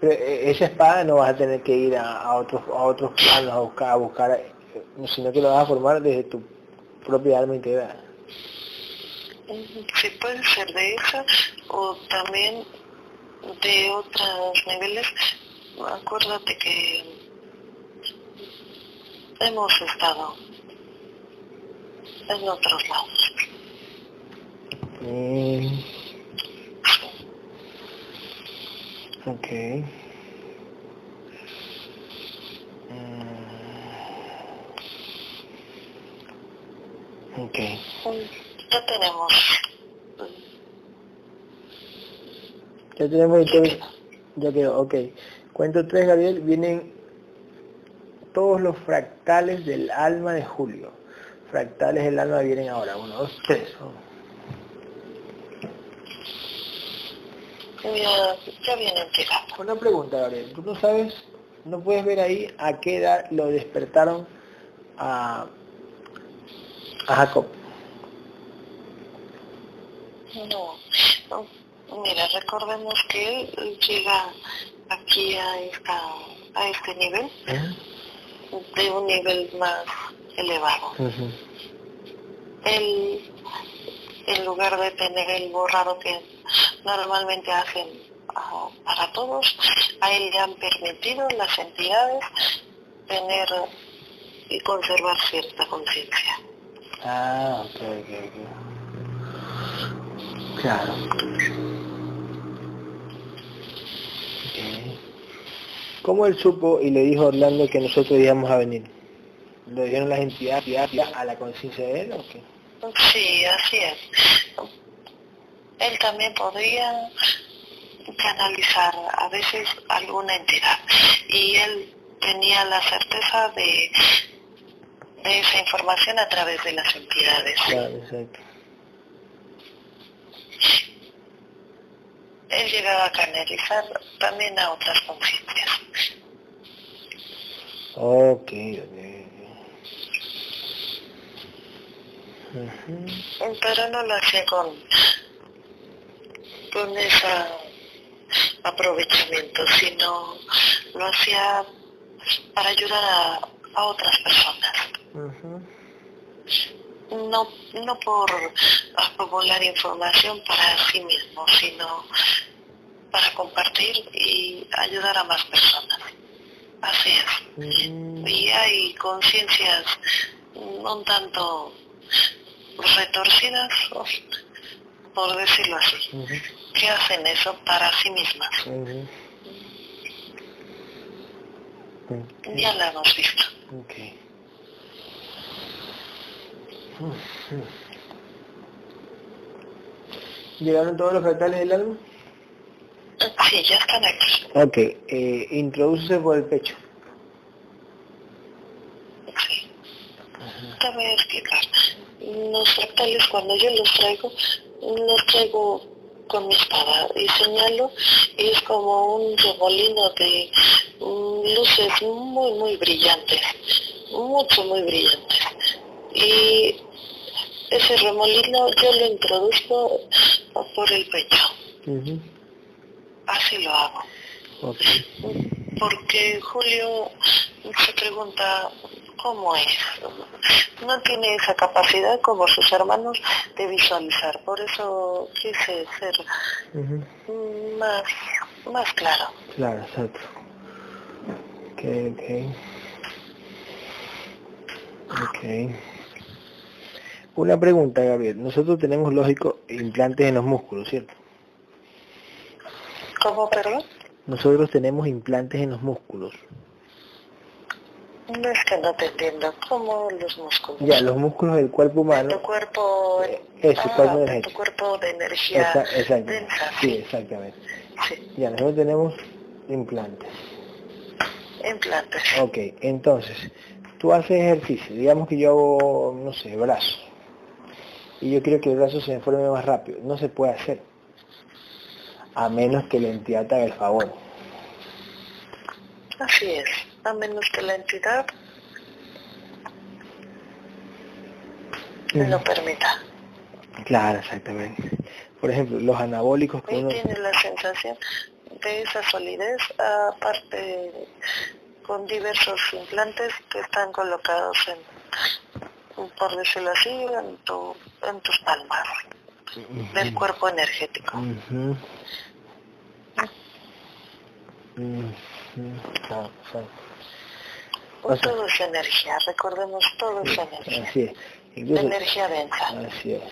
Pero eh, esa espada no vas a tener que ir a, a otros a otros planos a buscar, a buscar, eh, sino que lo vas a formar desde tu propia alma integrada. Mm, Sí, puede ser de esa o también de otros niveles. Acuérdate que hemos estado en otros lados. Mm, Ok. Mm. Ok. Ya tenemos. Ya tenemos entonces, ya quedó, ok. Cuento 3, Gabriel, vienen todos los fractales del alma de Julio. Fractales del alma vienen ahora, 1, 2, 3. Ya vienen llegando. Una pregunta, Gabriel. ¿Tú no sabes, no puedes ver ahí a qué edad lo despertaron a, Jacob? No. no. Mira, recordemos que él llega aquí a, esta, a este nivel, de un nivel más elevado. Uh él, en lugar de tener el borrado que normalmente hacen ah, para todos, a él le han permitido las entidades tener y conservar cierta conciencia. Ah, ok, ok, ok. Claro. Ok. ¿Cómo él supo y le dijo a Orlando que nosotros íbamos a venir? ¿Lo dieron las entidades a la conciencia de él o qué? Sí, así es. Él también podría canalizar a veces alguna entidad y él tenía la certeza de, de esa información a través de las entidades. Claro, exacto. Él llegaba a canalizar también a otras conciencias. Ok, ok. Pero no lo hacía con, con ese aprovechamiento, sino lo hacía para ayudar a, a otras personas. No, no por acumular información para sí mismo, sino para compartir y ayudar a más personas. Así es. Mm. Y hay conciencias un tanto retorcidas, por decirlo así, Ujú, que hacen eso para sí mismas. Ya la hemos visto. ¿Llegaron todos los fractales del alma? Sí, ya están aquí. Ok, eh, introdúcese por el pecho. Sí. A explicar. Los fractales cuando yo los traigo, los traigo con mi espada y señalo y es como un remolino de mm, luces muy muy brillantes, mucho muy brillantes. Y ese remolino yo lo introduzco por el pecho, así lo hago. Porque Julio se pregunta cómo es. No tiene esa capacidad como sus hermanos de visualizar, por eso quise ser más, más claro. Claro, exacto. Ok, ok. Ok. Una pregunta, Gabriel. Nosotros tenemos, lógico, implantes en los músculos, ¿cierto? ¿Cómo, perdón? Nosotros tenemos implantes en los músculos. No es que no te entiendo, como los músculos. Ya, los músculos del cuerpo De humano. tu cuerpo, Eso, ah, cuerpo de tu cuerpo de energía Esa- densa, Sí, exactamente. sí, Ya, nosotros tenemos implantes. implantes. Ok, entonces, tú haces ejercicio, digamos que yo hago, no sé, brazo, y yo quiero que el brazo se me forme más rápido, no se puede hacer, a menos que la entidad haga el favor. Así es, a menos que la entidad lo permita. Claro, exactamente. Por ejemplo, los anabólicos que uno... tiene la sensación de esa solidez, aparte con diversos implantes que están colocados en, por decirlo así, en, tu, en tus palmas del cuerpo energético. Exacto. O sea- Todo es energía, recordemos, todo es energía. Así es. Incluso, Energía densa. Así es.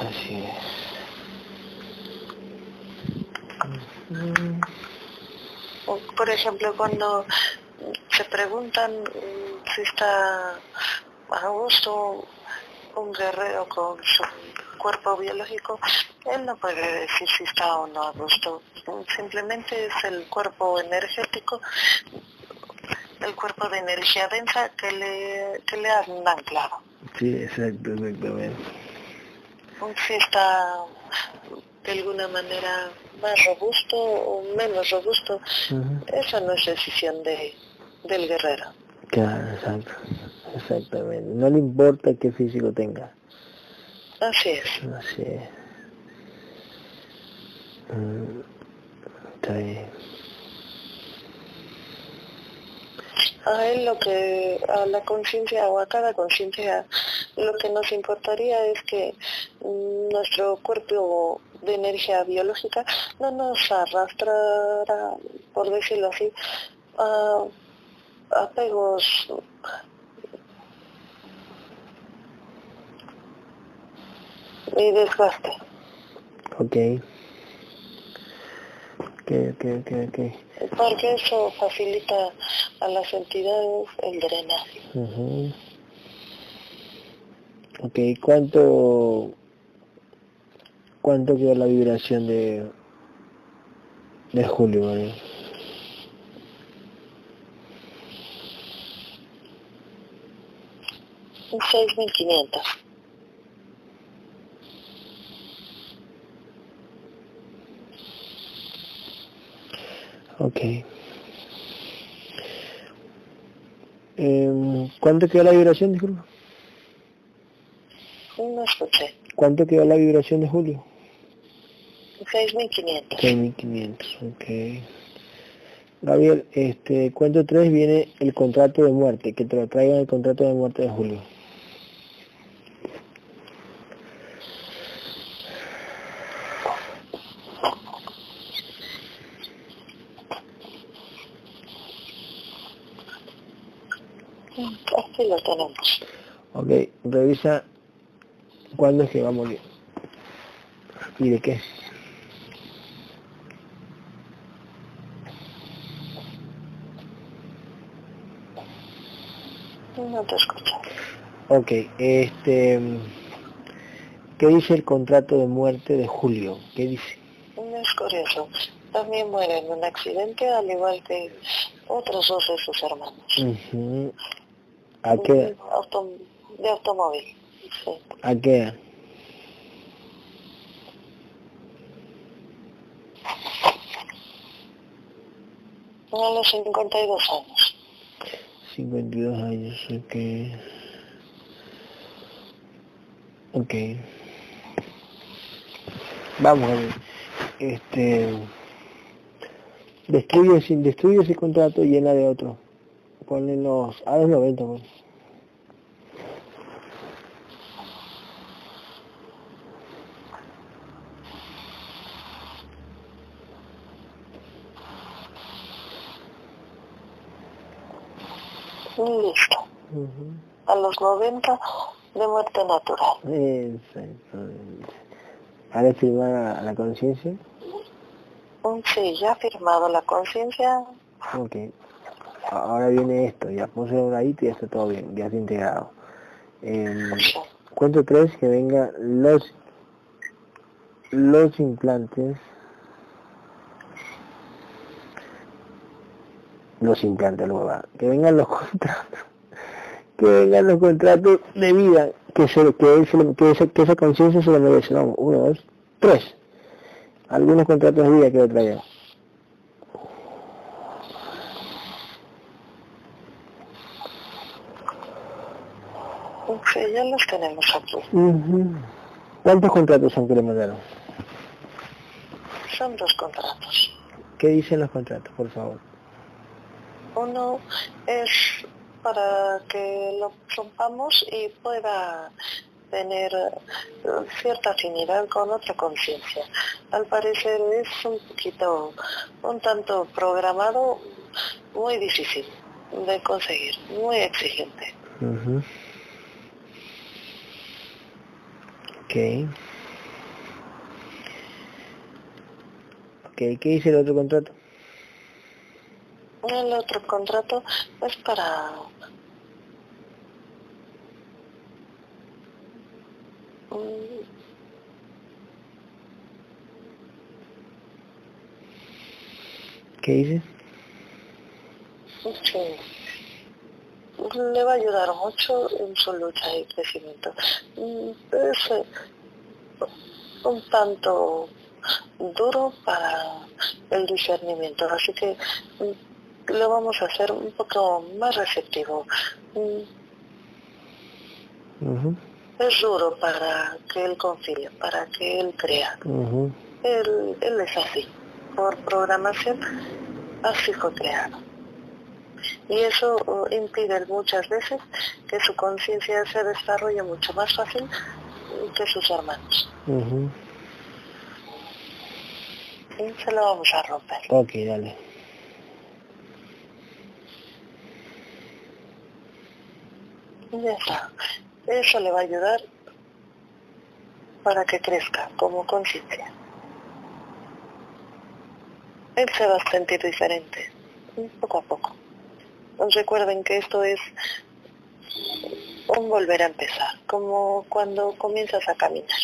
Así es. Ujú. O, Por ejemplo, cuando se preguntan mm, si está a gusto un guerrero con su cuerpo biológico, él no puede decir si está o no a gusto. Simplemente es el cuerpo energético, el cuerpo de energía densa que le, que le han anclado. Sí, exacto, exactamente. Si está de alguna manera más robusto o menos robusto, Ujú. Esa no es decisión de, del guerrero. Claro, exacto. Exactamente. No le importa qué físico tenga. Así es. Así es. Mm, Está bien. A él lo que, a la conciencia o a cada conciencia, lo que nos importaría es que mm, nuestro cuerpo de energía biológica no nos arrastrara, por decirlo así, a apegos y desgaste. Ok. Ok. ok, ok. Porque eso facilita a las entidades el drenaje. Ujú. Ok, ¿cuánto, cuánto quedó la vibración de, de Julio, María? Un 6.500. Em, ¿Cuánto quedó la vibración, disculpa? No escuché. ¿Cuánto quedó la vibración de Julio? 6.500. 6.500, ok. Gabriel, este, cuento 3 viene el contrato de muerte, que te lo traigan el contrato de muerte de Julio. Aquí lo tenemos. Ok, revisa cuándo es que va a morir. ¿Y de qué? No te escucho. Ok, este, ¿qué dice el contrato de muerte de Julio? ¿Qué dice? No es curioso. También muere en un accidente, al igual que otros dos de sus hermanos. ¿A qué? Auto- de automóvil. Sí. ¿A qué? A los 52 años. 52 años, ok. Ok. Vamos a ver. Este. Destruye, sin destruye ese contrato y llena de otro. Ponle los. A los 90, pues. Listo. Ujú. A los 90 de muerte natural. Exactamente. ¿Ahora firmar a, a la conciencia? Mm, Sí, ya ha firmado la conciencia. Ok. Ahora viene esto, ya puse un ladito y ya está todo bien, ya está integrado. Em, Sí. cuento tres que vengan los los implantes los implantes luego va, que vengan los contratos que vengan los contratos de vida que se que, él se lo- que esa, que esa conciencia se lo merece vamos uno dos tres algunos contratos de vida que lo traigan Sí, ya los tenemos aquí. ¿cuántos contratos son que le mandaron? Son dos contratos. ¿qué dicen los contratos por favor? Uno es para que lo rompamos y pueda tener eh, cierta afinidad con otra conciencia. Al parecer es un poquito, un tanto programado, muy difícil de conseguir, muy exigente. Ujú. Ok. Ok, ¿qué dice el otro contrato? El otro contrato es para mm, ¿Qué dice? Sí. Le va a ayudar mucho en su lucha y crecimiento. Mm, Es eh, un tanto duro para el discernimiento, así que mm, lo vamos a hacer un poco más receptivo. Mm, Es duro para que él confíe, para que él crea. Él, él es así, por programación, así fue creado. Y eso uh, impide muchas veces que su conciencia se desarrolle mucho más fácil que sus hermanos. Y se lo vamos a romper. Ok, dale. Está. Eso le va a ayudar para que crezca como conciencia. él se va a sentir diferente, poco a poco. Recuerden que esto es un volver a empezar, como cuando comienzas a caminar.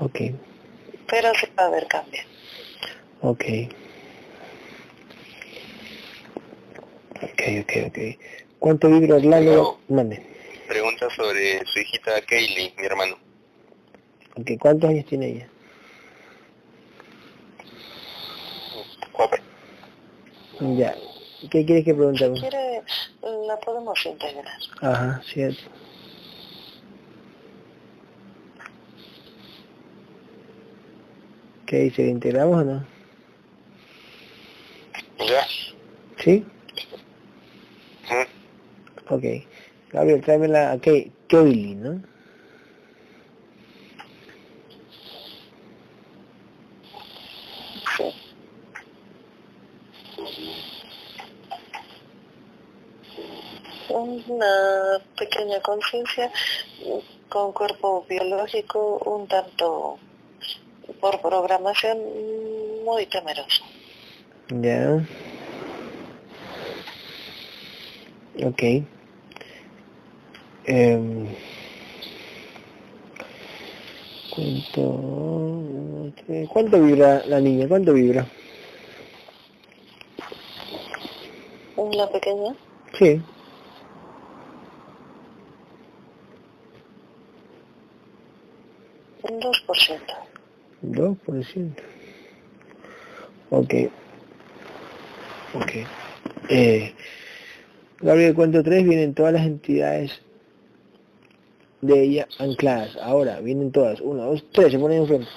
Ok. Pero sí va a haber cambio. Ok. Ok, ok, ok. ¿Cuánto vibra Orlando? Mande. Pregunta sobre su hijita Kaylee, mi hermano. Ok, ¿cuántos años tiene ella? Cuatro. Ya. ¿Qué quieres que Si preguntemos? quiere, la podemos integrar. Ajá, cierto. ¿Qué dice? ¿Le integramos o no? ¿Ya? ¿Sí? Ok. Gabriel, tráemela a Kay- Kaylee, ¿no? Una pequeña conciencia con cuerpo biológico un tanto por programación muy temeroso. Ya. Ok. Em, ¿Cuánto, ¿Cuánto vibra la niña? ¿Cuánto vibra? La pequeña, Sí. un 2%. 2%. Ok. Ok. Eh, Gabriel, cuento 3 vienen todas las entidades de ella ancladas. Ahora, vienen todas. 1, 2, 3, se ponen enfrente.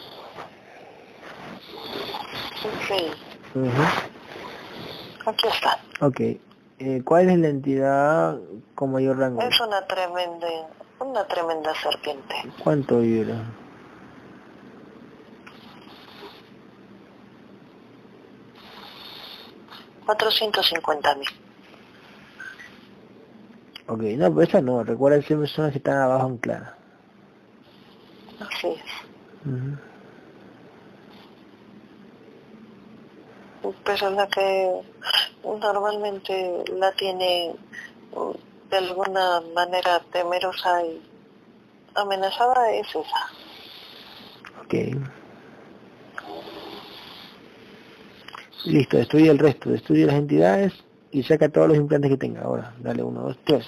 Sí, Ujú. aquí está. Ok. Eh, ¿Cuál es la entidad con mayor rango? Es una tremenda, una tremenda serpiente. ¿Cuánto vibra? $450 mil. Ok, no, pero esa no. Recuerda que personas que están abajo ancladas. Así es. Pero la que normalmente la tiene mm, de alguna manera temerosa y amenazada es esa. Ok. Listo, destruye el resto, destruye las entidades y saca todos los implantes que tenga. Ahora, dale uno, dos, tres.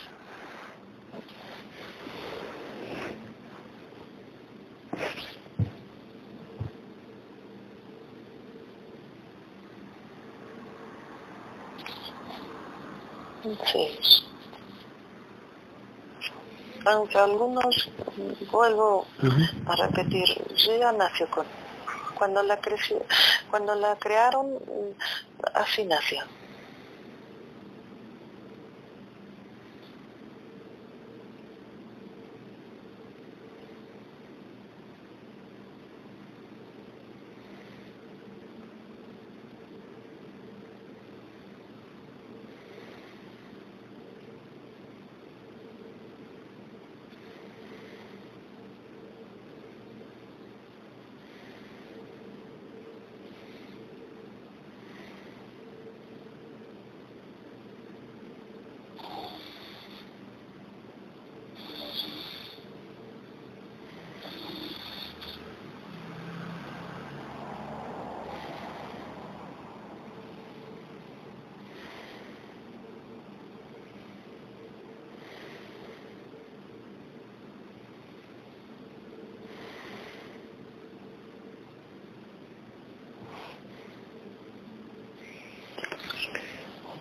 Sí. Aunque algunos, vuelvo a repetir, ya nació con. Cuando la creció, cuando la crearon, así nació.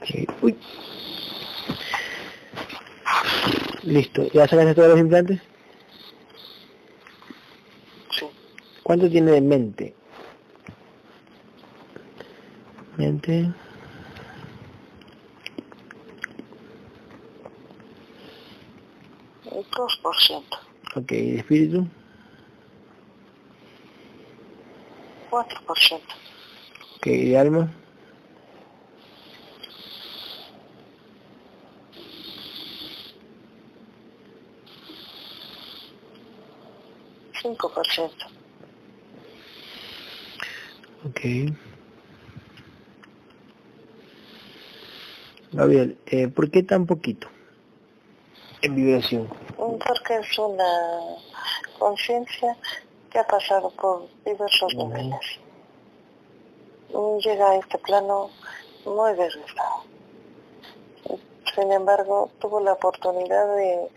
Ok, Uy. Listo, ¿ya sacaste todos los implantes? Sí. ¿Cuánto tiene de mente? Mente. El 2%, Ok, ¿y de espíritu? 4%, Ok, ¿y de alma? Cinco por ciento, Ok. Gabriel, eh, ¿por qué tan poquito en vibración? Porque es una conciencia que ha pasado por diversos niveles. Llega a este plano muy desgastado. Sin embargo, tuvo la oportunidad de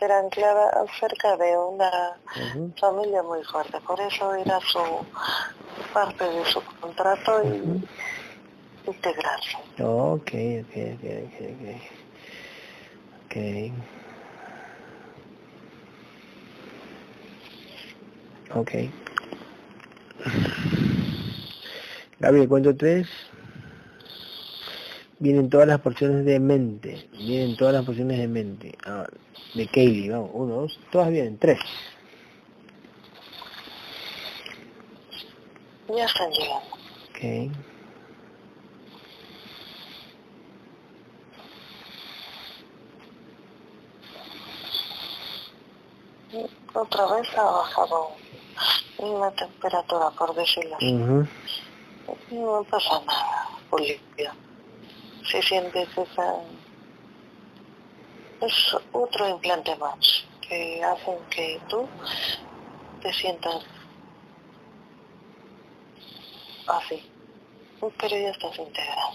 ser anclada cerca de una familia muy fuerte. Por eso era su parte de su contrato y integrarse. ok, ok, ok, ok. Ok. Ok. Gabriel, cuento tres. Vienen todas las porciones de mente. Vienen todas las porciones de mente. Ah, de Kaylee, vamos. Uno, dos. Todas vienen. Tres. Ya están llegando. Ok. Otra vez ha bajado la temperatura, por decirlo así. No pasa nada, Bolivia. Se siente que es otro implante más que hacen que tú te sientas así, pero ya estás integrado.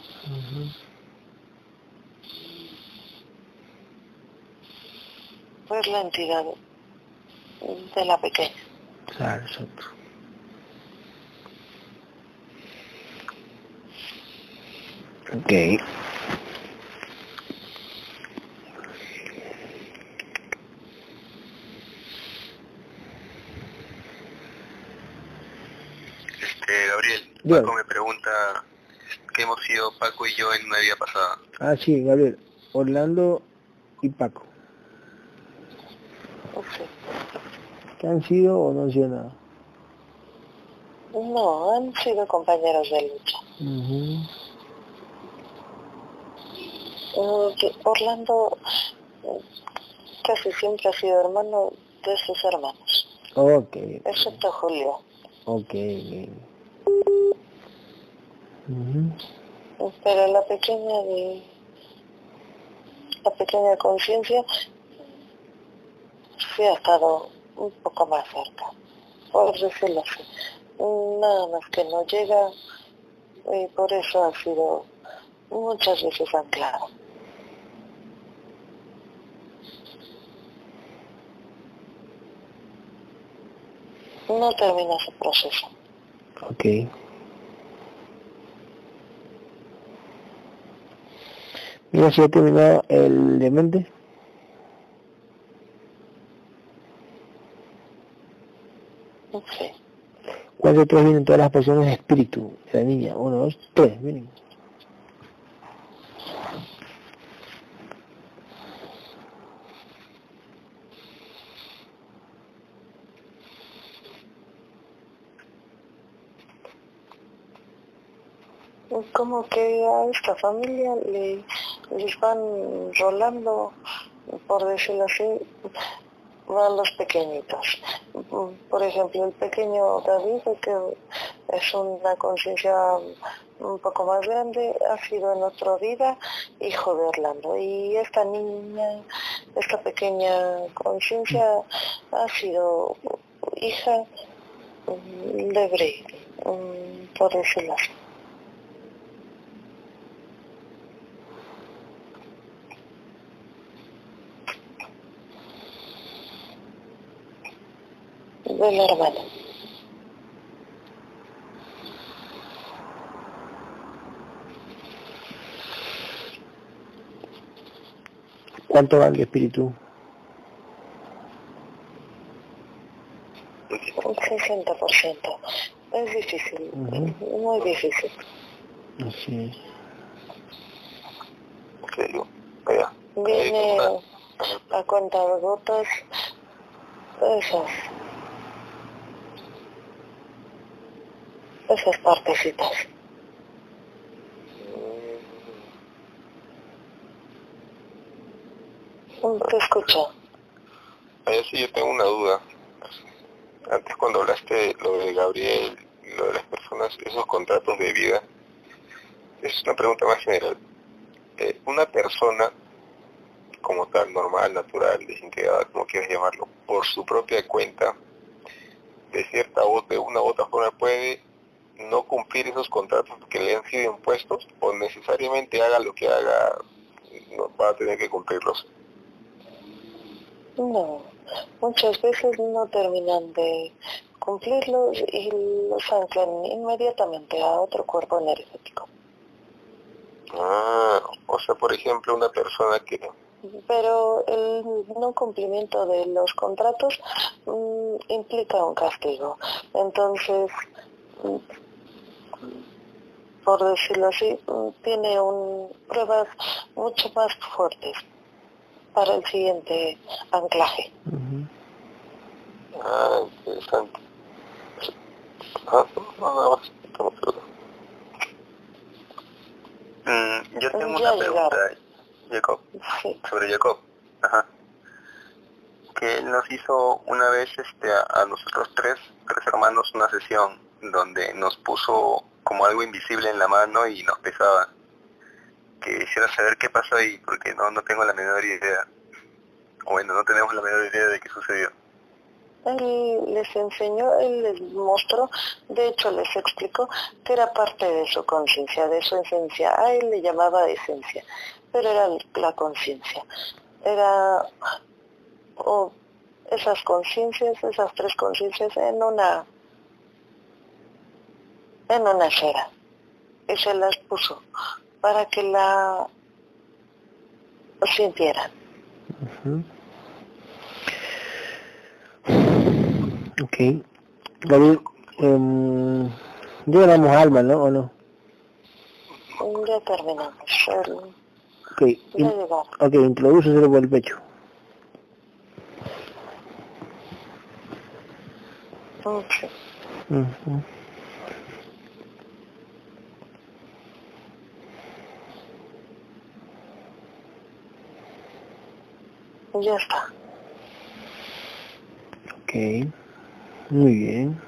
Pues la entidad de la pequeña. Claro, exacto. Ok. Este, Gabriel, Paco me pregunta qué hemos sido Paco y yo en una vida pasada. Ah, sí, Gabriel. Orlando y Paco. ¿Qué han sido o no han sido nada? No, han sido compañeros de lucha. Orlando casi siempre ha sido hermano de sus hermanos. Ok. Excepto Julio. Ok. Pero la pequeña de la pequeña conciencia sí ha estado un poco más cerca, por decirlo así. Nada más que no llega y por eso ha sido muchas veces anclado. No termina su proceso. Ok. Mira si ha terminado el demente. Sí. ¿Cuántos tres vienen todas las personas de espíritu de la niña? Uno, dos, tres, vienen. Como que a esta familia le, les van rolando, por decirlo así, van los pequeñitos. Por ejemplo, el pequeño David, que es una conciencia un poco más grande, ha sido en otra vida hijo de Orlando. Y esta niña, esta pequeña conciencia ha sido hija de Brady, por decirlo así. De la hermana. ¿Cuánto vale el espíritu? Un 60%. Es difícil, muy difícil. Así es. Viene a contar gotas esas esas partecitas. Te escucho. Ahí sí, yo tengo una duda. Antes cuando hablaste lo de Gabriel, lo de las personas esos contratos de vida, es una pregunta más general. Eh, una persona como tal, normal, natural, desintegrada, como quieras llamarlo, por su propia cuenta, de cierta o de una u otra forma puede no cumplir esos contratos que le han sido impuestos o necesariamente haga lo que haga, no va a tener que cumplirlos. No, muchas veces no terminan de cumplirlos y los anclan inmediatamente a otro cuerpo energético. Ah, o sea, por ejemplo, una persona que... Pero el no cumplimiento de los contratos mm, implica un castigo. Entonces, por decirlo así, mm, tiene un, pruebas mucho más fuertes para el siguiente anclaje. Ah, interesante. Ah, nada más, mm, yo tengo una pregunta, Jacob, sobre Jacob. Ajá. Que él nos hizo una vez este, a, nosotros tres, tres hermanos, una sesión donde nos puso como algo invisible en la mano y nos pesaba. Que quisiera saber qué pasó ahí, porque no, no tengo la menor idea. Bueno, no tenemos la menor idea de qué sucedió. Él les enseñó, él les mostró, de hecho les explicó que era parte de su conciencia, de su esencia. A él le llamaba esencia, pero era la conciencia. Era esas conciencias, esas tres conciencias en una en una esfera y se las puso para que la sintieran. Ok. David, um, ya éramos alma, ¿no? ¿O no? Ya terminamos. El... Ok, In ok, introdúceselo por el pecho. Okay. Uh -huh. Ya está. Ok. Muy bien.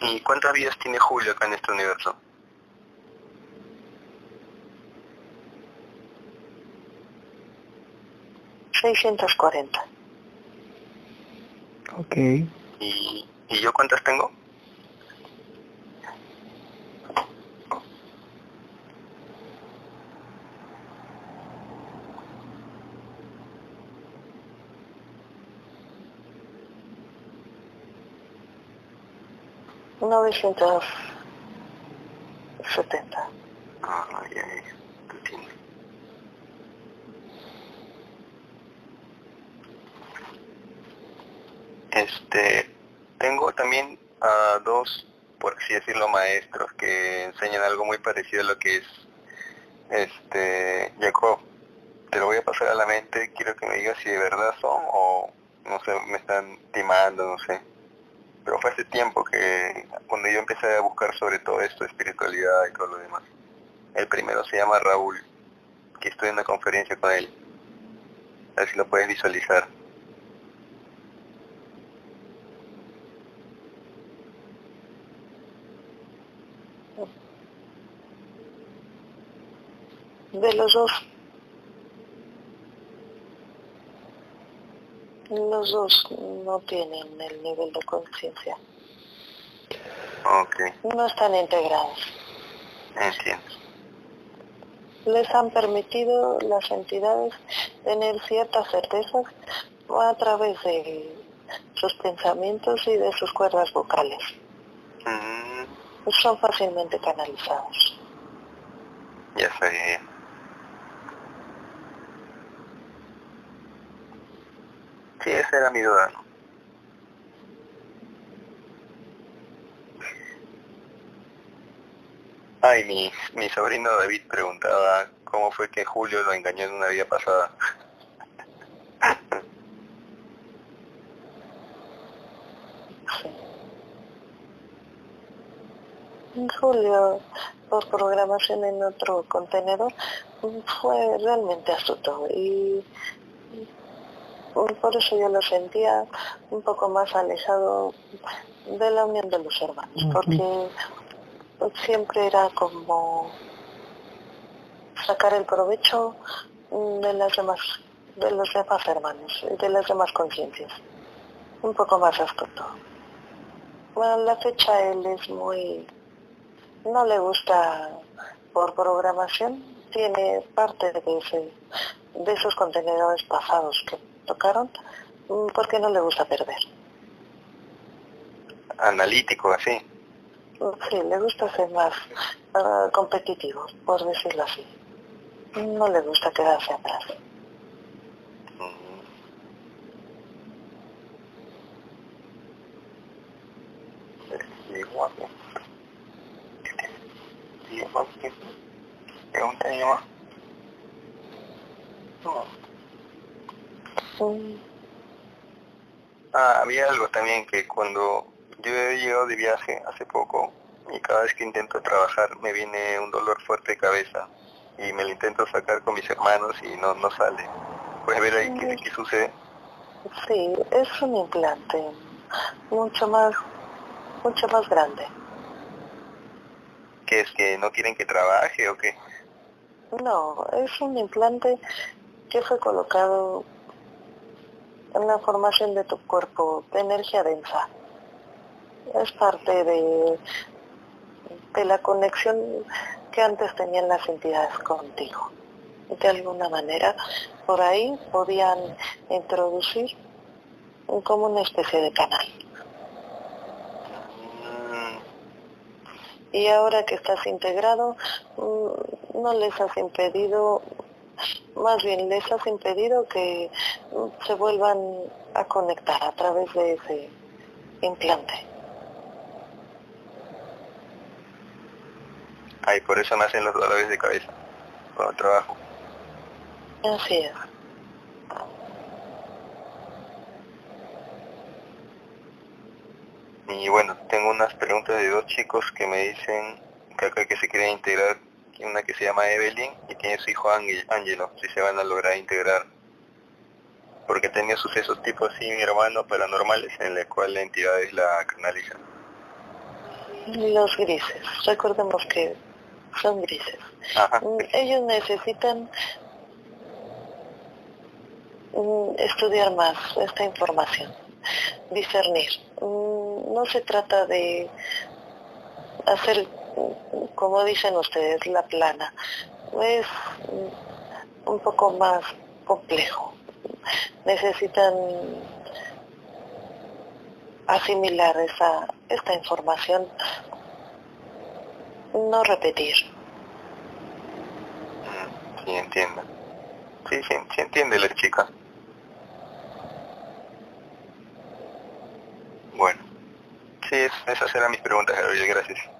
¿Y cuántas vidas tiene Julio acá en este universo? Seiscientos cuarenta. Ok. ¿Y, ¿Y yo cuántas tengo? 970. Ah, ay, ay, Este, tengo también a dos, por así decirlo, maestros que enseñan algo muy parecido a lo que es este Jacob. Te lo voy a pasar a la mente, quiero que me digas si de verdad son o no sé, me están timando, no sé pero fue hace tiempo que cuando yo empecé a buscar sobre todo esto, espiritualidad y todo lo demás. El primero se llama Raúl, que estoy en una conferencia con él. A ver si lo puedes visualizar. De los dos Los dos no tienen el nivel de conciencia. Okay. No están integrados. Entiendo. Les han permitido las entidades tener ciertas certezas a través de sus pensamientos y de sus cuerdas vocales. Mm. Son fácilmente canalizados. Ya sé. Sí, esa era mi duda. Ay, mi, mi sobrino David preguntaba cómo fue que Julio lo engañó en una vida pasada. Julio, por programación en otro contenedor, fue realmente astuto y por eso yo lo sentía un poco más alejado de la unión de los hermanos, porque siempre era como sacar el provecho de las demás de los demás hermanos de las demás conciencias. Un poco más astuto bueno la fecha él es muy no le gusta por programación tiene parte de ese de esos contenedores pasados que tocaron mm, porque no le gusta perder analítico así. Sí le gusta ser más ah, competitivo por decirlo así. No le gusta quedarse atrás. Guapo. Pregunta Ah, había algo también que cuando yo he llegado de viaje hace poco y cada vez que intento trabajar me viene un dolor fuerte de cabeza y me lo intento sacar con mis hermanos y no, no sale. Puedes ver ahí qué, qué sucede. Sí, es un implante mucho más, mucho más grande. ¿Qué es que no quieren que trabaje o qué? No, es un implante que fue colocado la formación de tu cuerpo de energía densa. Es parte de, de la conexión que antes tenían las entidades contigo. De alguna manera, por ahí podían introducir como una especie de canal. Y ahora que estás integrado, mm, no les has impedido, más bien les has impedido que se vuelvan a conectar a través de ese implante. Ay, por eso me hacen los dolores de cabeza cuando trabajo. Así es. Y bueno, tengo unas preguntas de dos chicos que me dicen que acá que se quieren integrar, una que se llama Evelyn y tiene su hijo Ángelo, si se van a lograr integrar. Porque tenía sucesos tipo así mi hermano paranormales en el cual la entidad es la canaliza. Los grises, recordemos que son grises. Mm, ellos necesitan mm, estudiar más esta información, discernir. Mm, no se trata de hacer, como dicen ustedes, la plana. Es un poco más complejo. Necesitan asimilar esa, esta información no repetir. Sí, entiendo. Sí, sí, sí entiende la chica. Bueno, sí, esas eran mis preguntas, gracias.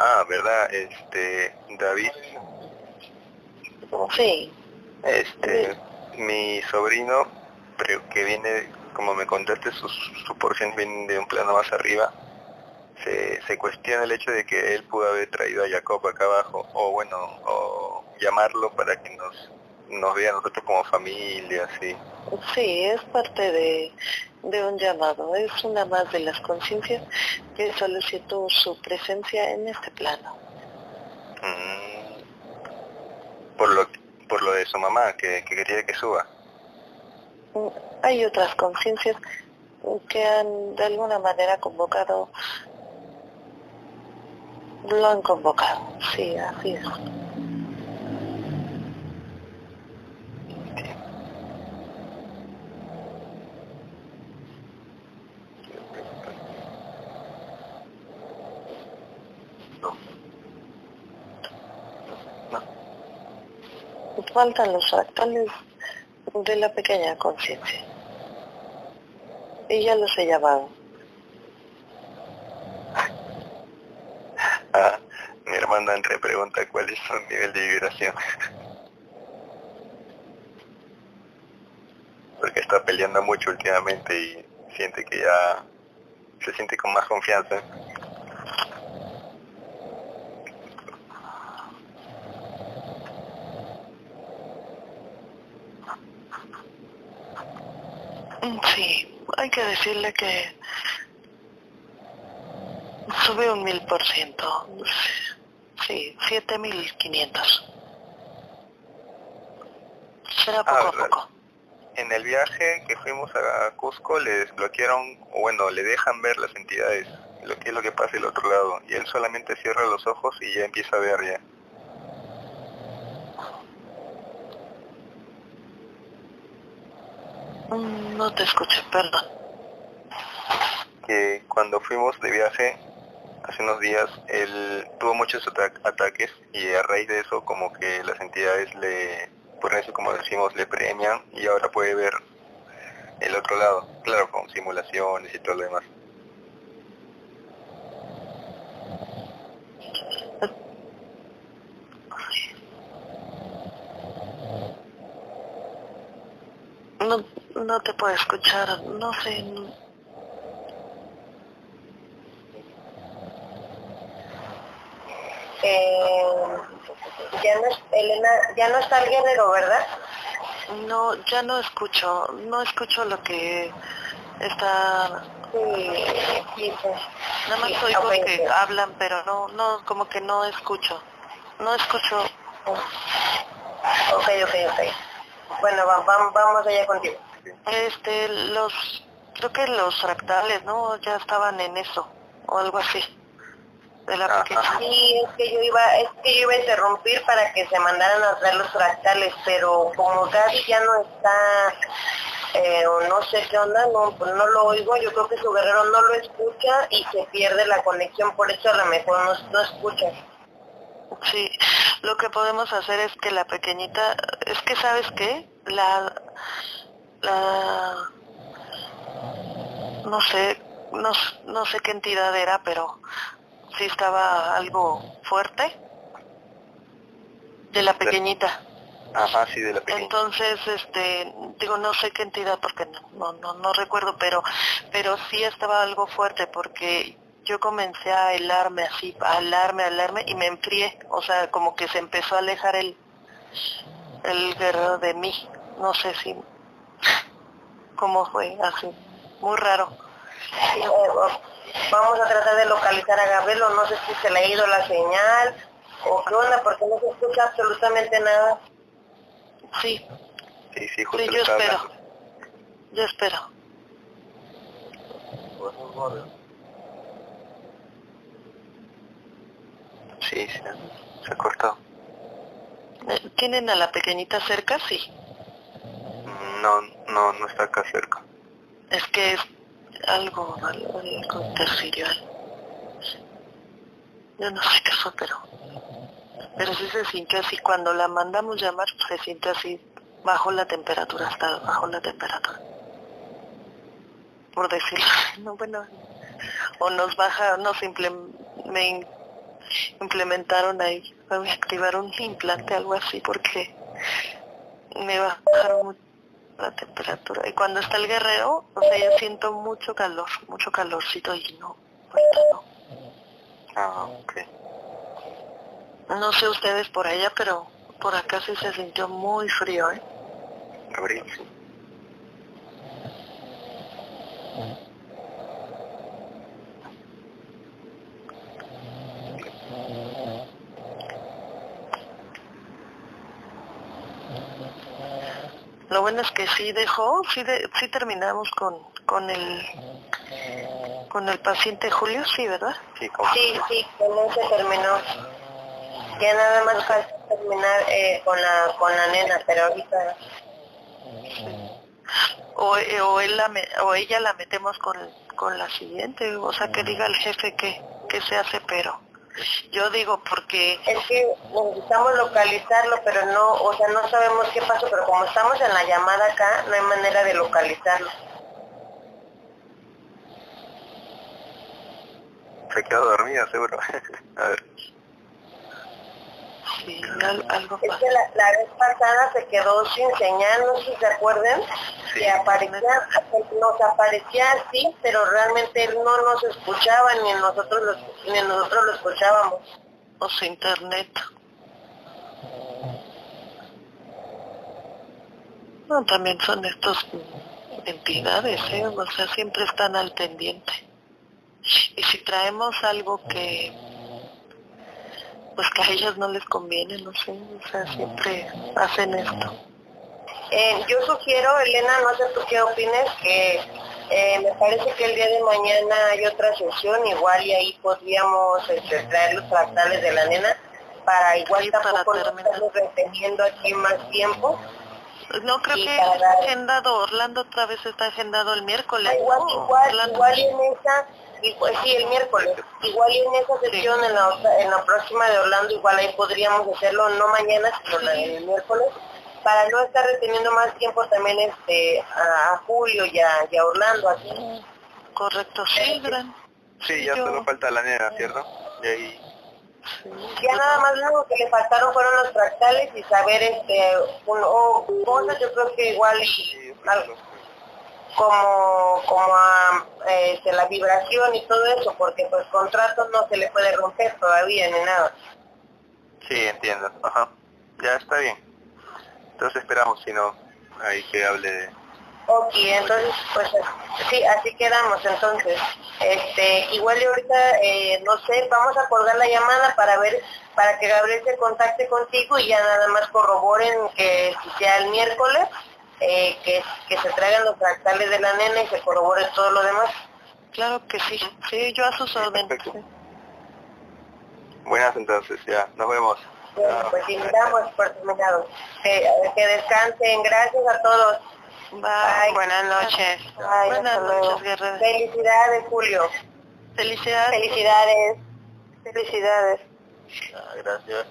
Ah, ¿verdad? Este, David. Sí. Este, mi sobrino, que viene, como me contaste, su, su porción viene de un plano más arriba, se, se cuestiona el hecho de que él pudo haber traído a Jacob acá abajo, o bueno, o llamarlo para que nos, nos vea a nosotros como familia, sí. Sí, es parte de, de un llamado, es una más de las conciencias que solicitó su presencia en este plano. Mm. por, lo, por lo de su mamá, que, que quería que suba. Mm, hay otras conciencias que han de alguna manera convocado lo han convocado, sí, así es. Faltan los actuales de la pequeña conciencia. Y ya los he llamado. mi hermano entre pregunta cuál es su nivel de vibración. Porque está peleando mucho últimamente y siente que ya se siente con más confianza. Sí, hay que decirle que sube un mil por ciento. Sí, siete mil quinientos. Será poco a poco. En el viaje que fuimos a Cusco le desbloquearon, o bueno, le dejan ver las entidades, lo que es lo que pasa del otro lado, y él solamente cierra los ojos y ya empieza a ver ya. Mm, no te escuché, perdón. Que cuando fuimos de viaje, hace unos días, él tuvo muchos ataques y a raíz de eso como que las entidades le, por eso como decimos, le premian y ahora puede ver el otro lado, claro, con simulaciones y todo lo demás. No, no te puedo escuchar, no sé. Eh, ya no, Elena, ya no está el guerrero, ¿verdad? No, ya no escucho, no escucho lo que está... Sí, Nada más oigo que hablan, pero no, no, como que no escucho. No escucho. Ok, ok, ok. Bueno, vamos, vamos allá contigo. Este, los, creo que los fractales, ¿no? Ya estaban en eso, o algo así. De la. Sí, es que yo iba, es que yo iba a interrumpir para que se mandaran a traer los fractales, pero como Gaby ya no está, eh, o no sé qué onda, no, pues no lo oigo, yo creo que su guerrero no lo escucha y se pierde la conexión, por eso a lo mejor no, no escucha. Sí, lo que podemos hacer es que la pequeñita, es que sabes qué, la, la no sé, no, no sé qué entidad era, pero sí estaba algo fuerte de la pequeñita. Ajá, sí, de la pequeñita. Entonces, este, digo, no sé qué entidad porque no, no, no recuerdo, pero, pero sí estaba algo fuerte porque yo comencé a helarme así, a helarme, a helarme y me enfrié, o sea, como que se empezó a alejar el, el guerrero de mí, no sé si, cómo fue, así, muy raro. Vamos a tratar de localizar a Gabriel, no sé si se le ha ido la señal o qué onda, porque no se escucha absolutamente nada. Sí. Sí, sí, justo sí yo espero. Yo espero. Sí, sí, se cortó. Eh, ¿Tienen a la pequeñita cerca? Sí. No, no, no está acá cerca. Es que es algo, algo, algo Yo no sé qué fue, pero... Pero sí se sintió así. Cuando la mandamos llamar, se siente así, bajo la temperatura, hasta bajo la temperatura. Por decirlo. No, bueno. O nos baja, no, simplemente implementaron ahí, me activaron un implante, algo así, porque me bajaron mucho la temperatura. Y cuando está el guerrero, o sea, yo siento mucho calor, mucho calorcito y no, ahorita no. Ah, ok. No sé ustedes por allá, pero por acá sí se sintió muy frío, ¿eh? Abril. Lo bueno es que sí dejó, sí, de, sí terminamos con, con el con el paciente Julio, sí, ¿verdad? Sí, sí, sí, con ese terminó. Ya nada más falta terminar eh, con la con la nena, pero ahorita o, eh, o, él la, o ella la metemos con, con la siguiente, o sea, que diga el jefe que, que se hace, pero yo digo porque... Es que necesitamos localizarlo, pero no, o sea, no sabemos qué pasó, pero como estamos en la llamada acá, no hay manera de localizarlo. Se quedó dormida, seguro. A ver. Sí, algo Es que la, vez pasada se quedó sin señal, no sé si se acuerdan, que aparecía, nos aparecía así, pero realmente él no nos escuchaba, ni nosotros lo, ni nosotros lo escuchábamos. O su internet. No, también son estos entidades, ¿eh? o sea, siempre están al pendiente. Y si traemos algo que, pues que a ellas no les conviene, no sé, o sea, siempre hacen esto. Eh, yo sugiero, Elena, no sé tú qué opines, que eh, me parece que el día de mañana hay otra sesión, igual y ahí podríamos este, traer los fractales de la nena, para igual tampoco no reteniendo aquí más tiempo no creo que está agendado, Orlando otra vez está agendado el miércoles. igual, igual, igual en esa, pues sí, el miércoles. Igual en esa sesión, en, la, en la próxima de Orlando, igual ahí podríamos hacerlo, no mañana, sino el miércoles, para no estar reteniendo más tiempo también este a, Julio y a, Orlando, así. Correcto, sí, gran. Sí, ya solo falta la nena, ¿cierto? Y ahí ya nada más lo que le faltaron fueron los fractales y saber este o cosas yo creo que igual como como a este, la vibración y todo eso porque pues contratos no se le puede romper todavía ni nada. Sí entiendo. Ajá. Ya está bien. Entonces esperamos si no ahí que hable de Ok, entonces, pues sí, así quedamos entonces. Este, igual y ahorita, eh, no sé, vamos a colgar la llamada para ver, para que Gabriel se contacte contigo y ya nada más corroboren que si sea el miércoles, eh, que, que se traigan los fractales de la nena y se corrobore todo lo demás. Claro que sí, sí, yo a sus órdenes. Buenas entonces, ya, nos vemos. pues damos por terminado. que descansen, gracias a todos. Bye. Buenas noches. Buenas noches, Felicidades, Julio. Felicidades. Felicidades. Felicidades. Ah, gracias.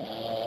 Uh,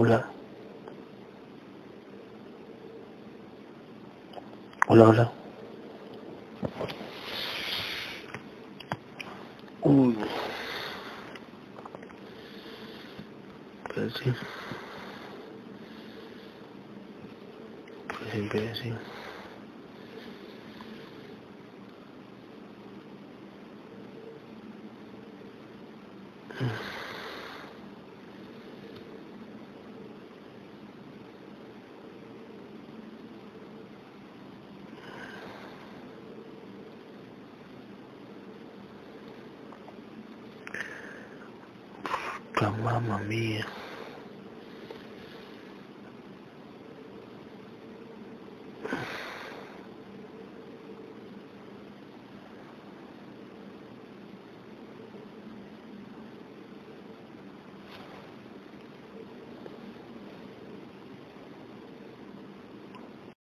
Hola. Hola, hola. Uy. Pues sí. Pues siempre así. Mamma mia